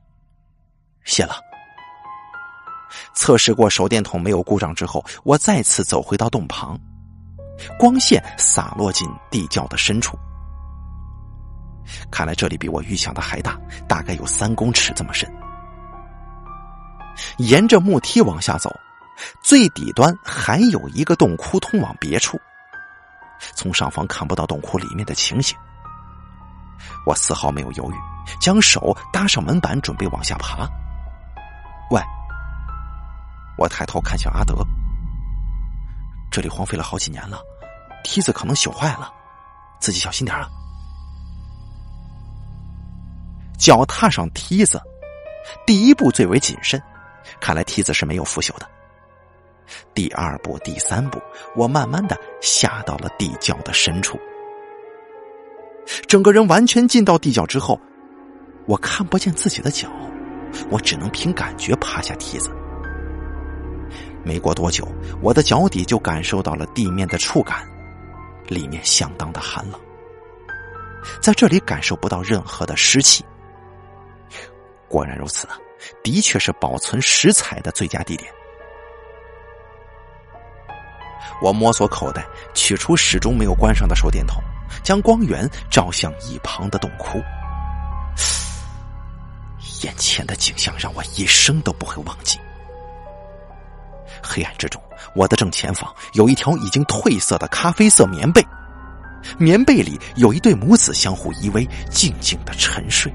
谢了。测试过手电筒没有故障之后，我再次走回到洞旁，光线洒落进地窖的深处。看来这里比我预想的还大，大概有三公尺这么深。沿着木梯往下走，最底端还有一个洞窟通往别处，从上方看不到洞窟里面的情形。我丝毫没有犹豫，将手搭上门板，准备往下爬。喂！我抬头看向阿德，这里荒废了好几年了，梯子可能朽坏了，自己小心点啊！脚踏上梯子，第一步最为谨慎，看来梯子是没有腐朽的。第二步、第三步，我慢慢的下到了地窖的深处。整个人完全进到地窖之后，我看不见自己的脚，我只能凭感觉爬下梯子。没过多久，我的脚底就感受到了地面的触感，里面相当的寒冷，在这里感受不到任何的湿气。果然如此啊，的确是保存食材的最佳地点。我摸索口袋，取出始终没有关上的手电筒。将光源照向一旁的洞窟，眼前的景象让我一生都不会忘记。黑暗之中，我的正前方有一条已经褪色的咖啡色棉被，棉被里有一对母子相互依偎，静静的沉睡。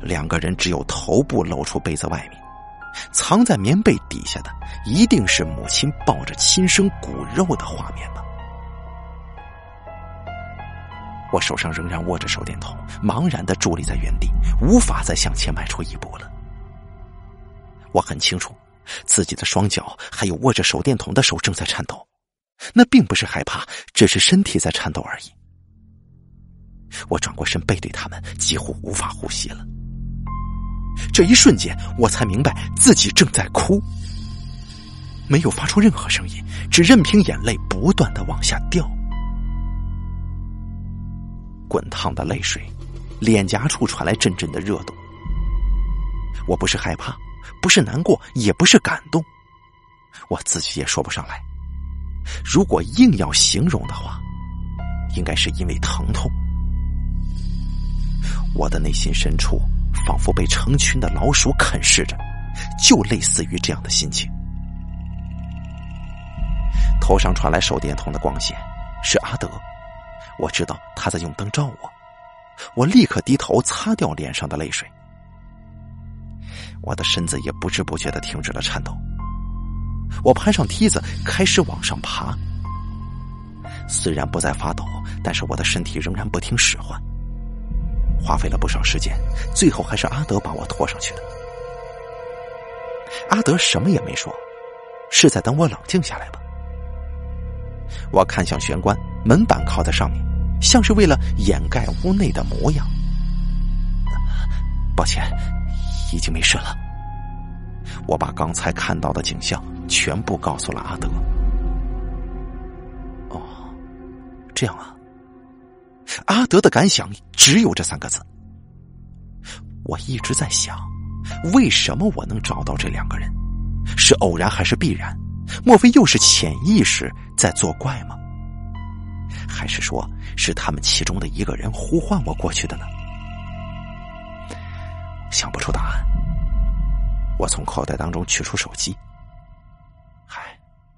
两个人只有头部露出被子外面，藏在棉被底下的一定是母亲抱着亲生骨肉的画面吧。我手上仍然握着手电筒，茫然的伫立在原地，无法再向前迈出一步了。我很清楚，自己的双脚还有握着手电筒的手正在颤抖，那并不是害怕，只是身体在颤抖而已。我转过身背对他们，几乎无法呼吸了。这一瞬间，我才明白自己正在哭，没有发出任何声音，只任凭眼泪不断的往下掉。滚烫的泪水，脸颊处传来阵阵的热度。我不是害怕，不是难过，也不是感动，我自己也说不上来。如果硬要形容的话，应该是因为疼痛。我的内心深处仿佛被成群的老鼠啃噬着，就类似于这样的心情。头上传来手电筒的光线，是阿德。我知道他在用灯照我，我立刻低头擦掉脸上的泪水，我的身子也不知不觉的停止了颤抖。我攀上梯子，开始往上爬。虽然不再发抖，但是我的身体仍然不听使唤。花费了不少时间，最后还是阿德把我拖上去的。阿德什么也没说，是在等我冷静下来吧。我看向玄关，门板靠在上面。像是为了掩盖屋内的模样。抱歉，已经没事了。我把刚才看到的景象全部告诉了阿德。哦，这样啊。阿德的感想只有这三个字。我一直在想，为什么我能找到这两个人？是偶然还是必然？莫非又是潜意识在作怪吗？还是说是他们其中的一个人呼唤我过去的呢？想不出答案。我从口袋当中取出手机。嗨，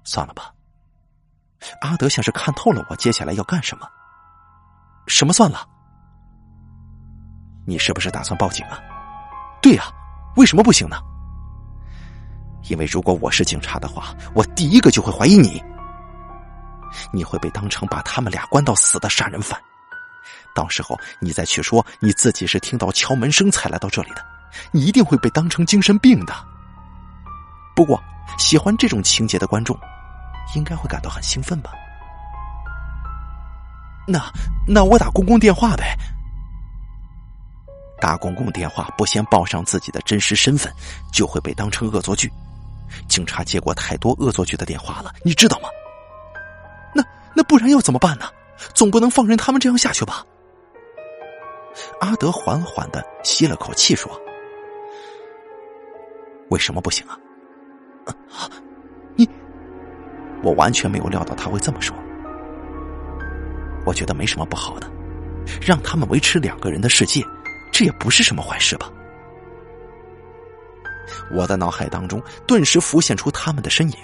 算了吧。阿德像是看透了我接下来要干什么。什么算了？你是不是打算报警啊？对呀，为什么不行呢？因为如果我是警察的话，我第一个就会怀疑你。你会被当成把他们俩关到死的杀人犯，到时候你再去说你自己是听到敲门声才来到这里的，你一定会被当成精神病的。不过，喜欢这种情节的观众，应该会感到很兴奋吧？那那我打公共电话呗。打公共电话不先报上自己的真实身份，就会被当成恶作剧。警察接过太多恶作剧的电话了，你知道吗？那那不然要怎么办呢？总不能放任他们这样下去吧？阿德缓缓的吸了口气说：“为什么不行啊？你……我完全没有料到他会这么说。我觉得没什么不好的，让他们维持两个人的世界，这也不是什么坏事吧？”我的脑海当中顿时浮现出他们的身影，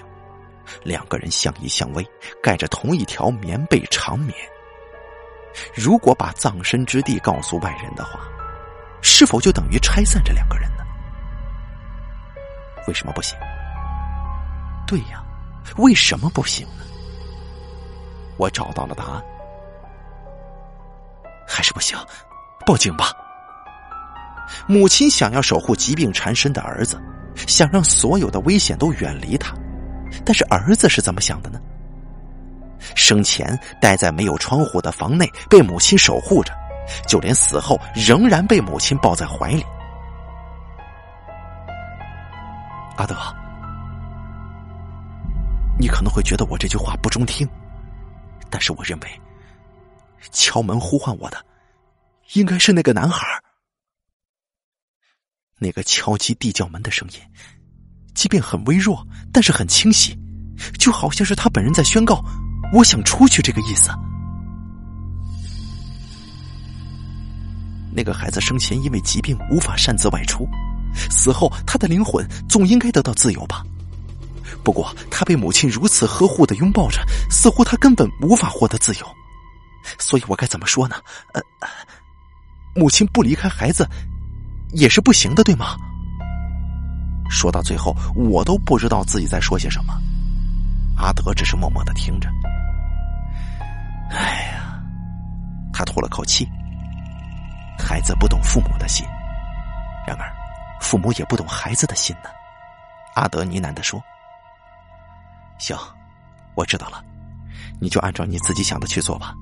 两个人相依相偎，盖着同一条棉被长眠。如果把葬身之地告诉外人的话，是否就等于拆散这两个人呢？为什么不行？对呀，为什么不行呢？我找到了答案，还是不行，报警吧。母亲想要守护疾病缠身的儿子，想让所有的危险都远离他，但是儿子是怎么想的呢？生前待在没有窗户的房内，被母亲守护着，就连死后仍然被母亲抱在怀里。阿德，你可能会觉得我这句话不中听，但是我认为，敲门呼唤我的，应该是那个男孩。那个敲击地窖门的声音，即便很微弱，但是很清晰，就好像是他本人在宣告：“我想出去。”这个意思。那个孩子生前因为疾病无法擅自外出，死后他的灵魂总应该得到自由吧？不过他被母亲如此呵护的拥抱着，似乎他根本无法获得自由。所以我该怎么说呢？呃，母亲不离开孩子。也是不行的，对吗？说到最后，我都不知道自己在说些什么。阿德只是默默的听着。哎呀，他吐了口气。孩子不懂父母的心，然而，父母也不懂孩子的心呢。阿德呢喃的说：“行，我知道了，你就按照你自己想的去做吧。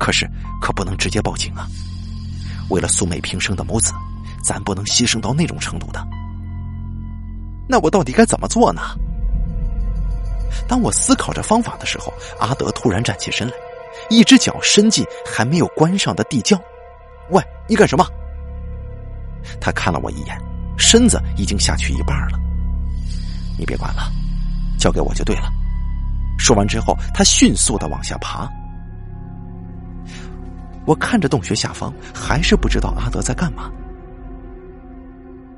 可是，可不能直接报警啊！为了素昧平生的母子。”咱不能牺牲到那种程度的。那我到底该怎么做呢？当我思考着方法的时候，阿德突然站起身来，一只脚伸进还没有关上的地窖。喂，你干什么？他看了我一眼，身子已经下去一半了。你别管了，交给我就对了。说完之后，他迅速的往下爬。我看着洞穴下方，还是不知道阿德在干嘛。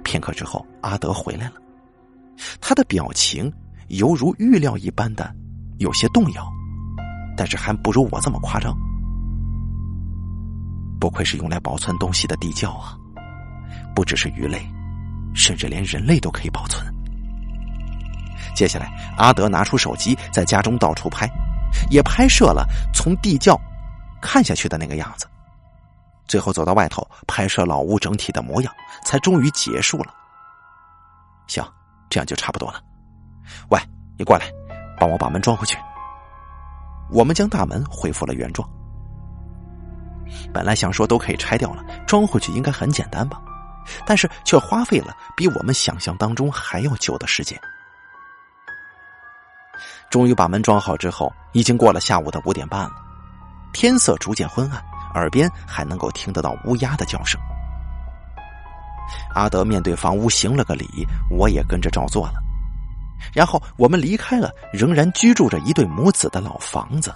片刻之后，阿德回来了，他的表情犹如预料一般的有些动摇，但是还不如我这么夸张。不愧是用来保存东西的地窖啊！不只是鱼类，甚至连人类都可以保存。接下来，阿德拿出手机，在家中到处拍，也拍摄了从地窖看下去的那个样子。最后走到外头拍摄老屋整体的模样，才终于结束了。行，这样就差不多了。喂，你过来，帮我把门装回去。我们将大门恢复了原状。本来想说都可以拆掉了，装回去应该很简单吧，但是却花费了比我们想象当中还要久的时间。终于把门装好之后，已经过了下午的五点半了，天色逐渐昏暗。耳边还能够听得到乌鸦的叫声。阿德面对房屋行了个礼，我也跟着照做了。然后我们离开了仍然居住着一对母子的老房子。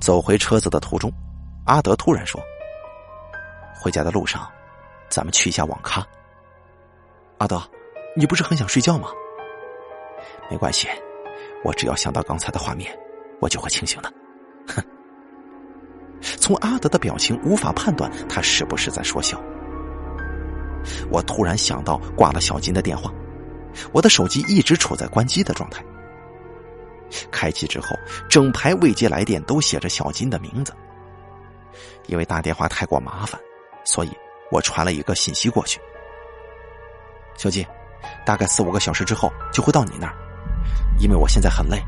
走回车子的途中，阿德突然说：“回家的路上，咱们去一下网咖。”阿德，你不是很想睡觉吗？没关系，我只要想到刚才的画面，我就会清醒的。哼！从阿德的表情无法判断他是不是在说笑。我突然想到挂了小金的电话，我的手机一直处在关机的状态。开机之后，整排未接来电都写着小金的名字。因为打电话太过麻烦，所以我传了一个信息过去。小金，大概四五个小时之后就会到你那儿。因为我现在很累，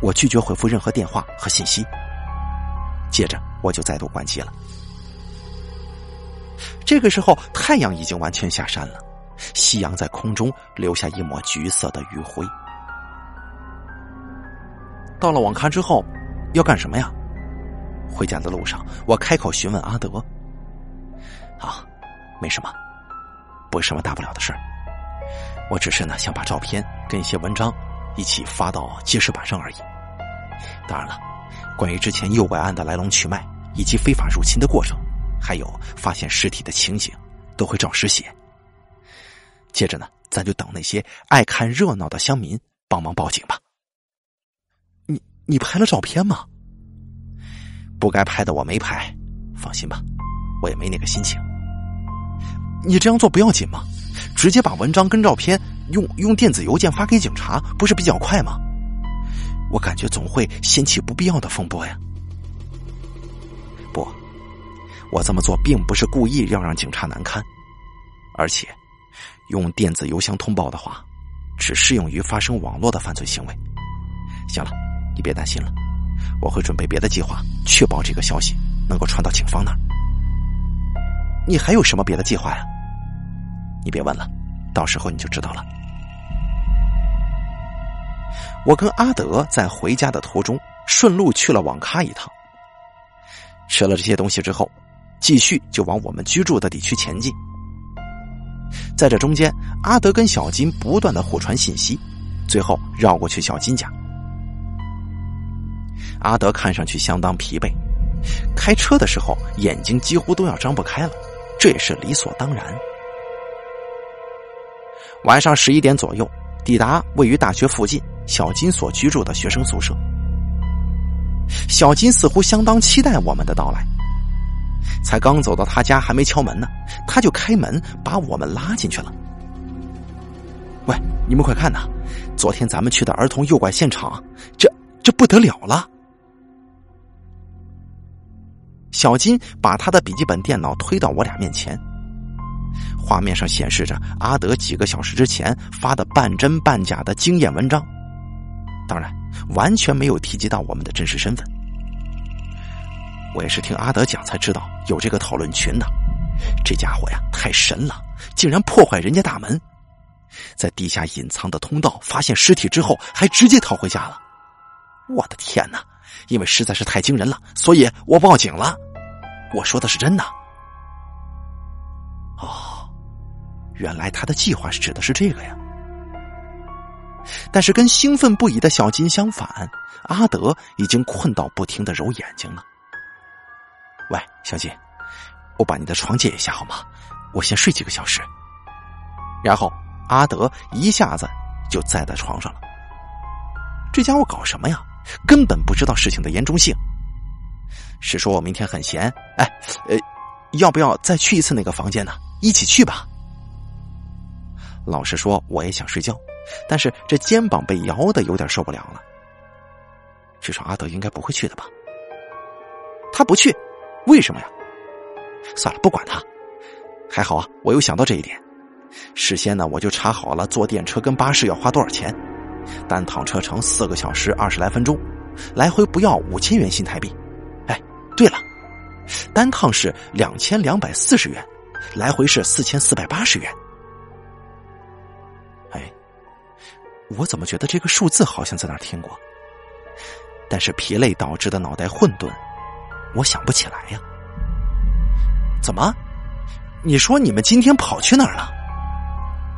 我拒绝回复任何电话和信息。接着我就再度关机了。这个时候，太阳已经完全下山了，夕阳在空中留下一抹橘色的余晖。到了网咖之后，要干什么呀？回家的路上，我开口询问阿德。啊，没什么，不是什么大不了的事儿。我只是呢，想把照片跟一些文章一起发到记事板上而已。当然了，关于之前诱拐案的来龙去脉以及非法入侵的过程，还有发现尸体的情景，都会照实写。接着呢，咱就等那些爱看热闹的乡民帮忙报警吧。你你拍了照片吗？不该拍的我没拍，放心吧，我也没那个心情。你这样做不要紧吗？直接把文章跟照片用用电子邮件发给警察，不是比较快吗？我感觉总会掀起不必要的风波呀。不，我这么做并不是故意要让警察难堪，而且用电子邮箱通报的话，只适用于发生网络的犯罪行为。行了。你别担心了，我会准备别的计划，确保这个消息能够传到警方那儿。你还有什么别的计划呀？你别问了，到时候你就知道了。我跟阿德在回家的途中，顺路去了网咖一趟。吃了这些东西之后，继续就往我们居住的地区前进。在这中间，阿德跟小金不断的互传信息，最后绕过去小金家。阿德看上去相当疲惫，开车的时候眼睛几乎都要张不开了，这也是理所当然。晚上十一点左右，抵达位于大学附近小金所居住的学生宿舍。小金似乎相当期待我们的到来，才刚走到他家，还没敲门呢，他就开门把我们拉进去了。喂，你们快看呐，昨天咱们去的儿童诱拐现场，这这不得了了！小金把他的笔记本电脑推到我俩面前，画面上显示着阿德几个小时之前发的半真半假的经验文章，当然完全没有提及到我们的真实身份。我也是听阿德讲才知道有这个讨论群的，这家伙呀太神了，竟然破坏人家大门，在地下隐藏的通道发现尸体之后，还直接逃回家了。我的天哪！因为实在是太惊人了，所以我报警了。我说的是真的。哦，原来他的计划是指的是这个呀。但是跟兴奋不已的小金相反，阿德已经困到不停的揉眼睛了。喂，小金，我把你的床借一下好吗？我先睡几个小时。然后阿德一下子就栽在床上了。这家伙搞什么呀？根本不知道事情的严重性。是说我明天很闲，哎，呃，要不要再去一次那个房间呢？一起去吧。老实说，我也想睡觉，但是这肩膀被摇的有点受不了了。至少阿德应该不会去的吧？他不去，为什么呀？算了，不管他。还好啊，我又想到这一点。事先呢，我就查好了坐电车跟巴士要花多少钱。单趟车程四个小时二十来分钟，来回不要五千元新台币。哎，对了，单趟是两千两百四十元，来回是四千四百八十元。我怎么觉得这个数字好像在哪听过？但是疲累导致的脑袋混沌，我想不起来呀。怎么？你说你们今天跑去哪儿了？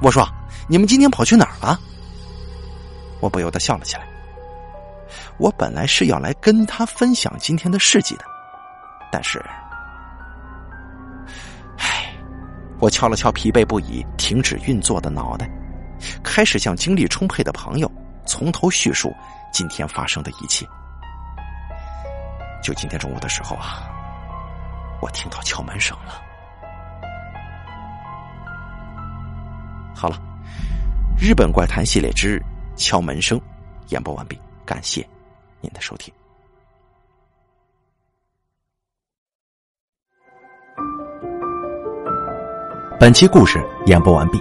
我说你们今天跑去哪儿了？我不由得笑了起来。我本来是要来跟他分享今天的事迹的，但是，唉，我敲了敲疲惫不已、停止运作的脑袋，开始向精力充沛的朋友从头叙述今天发生的一切。就今天中午的时候啊，我听到敲门声了。好了，日本怪谈系列之敲门声演播完毕，感谢。您的收听，本期故事演播完毕。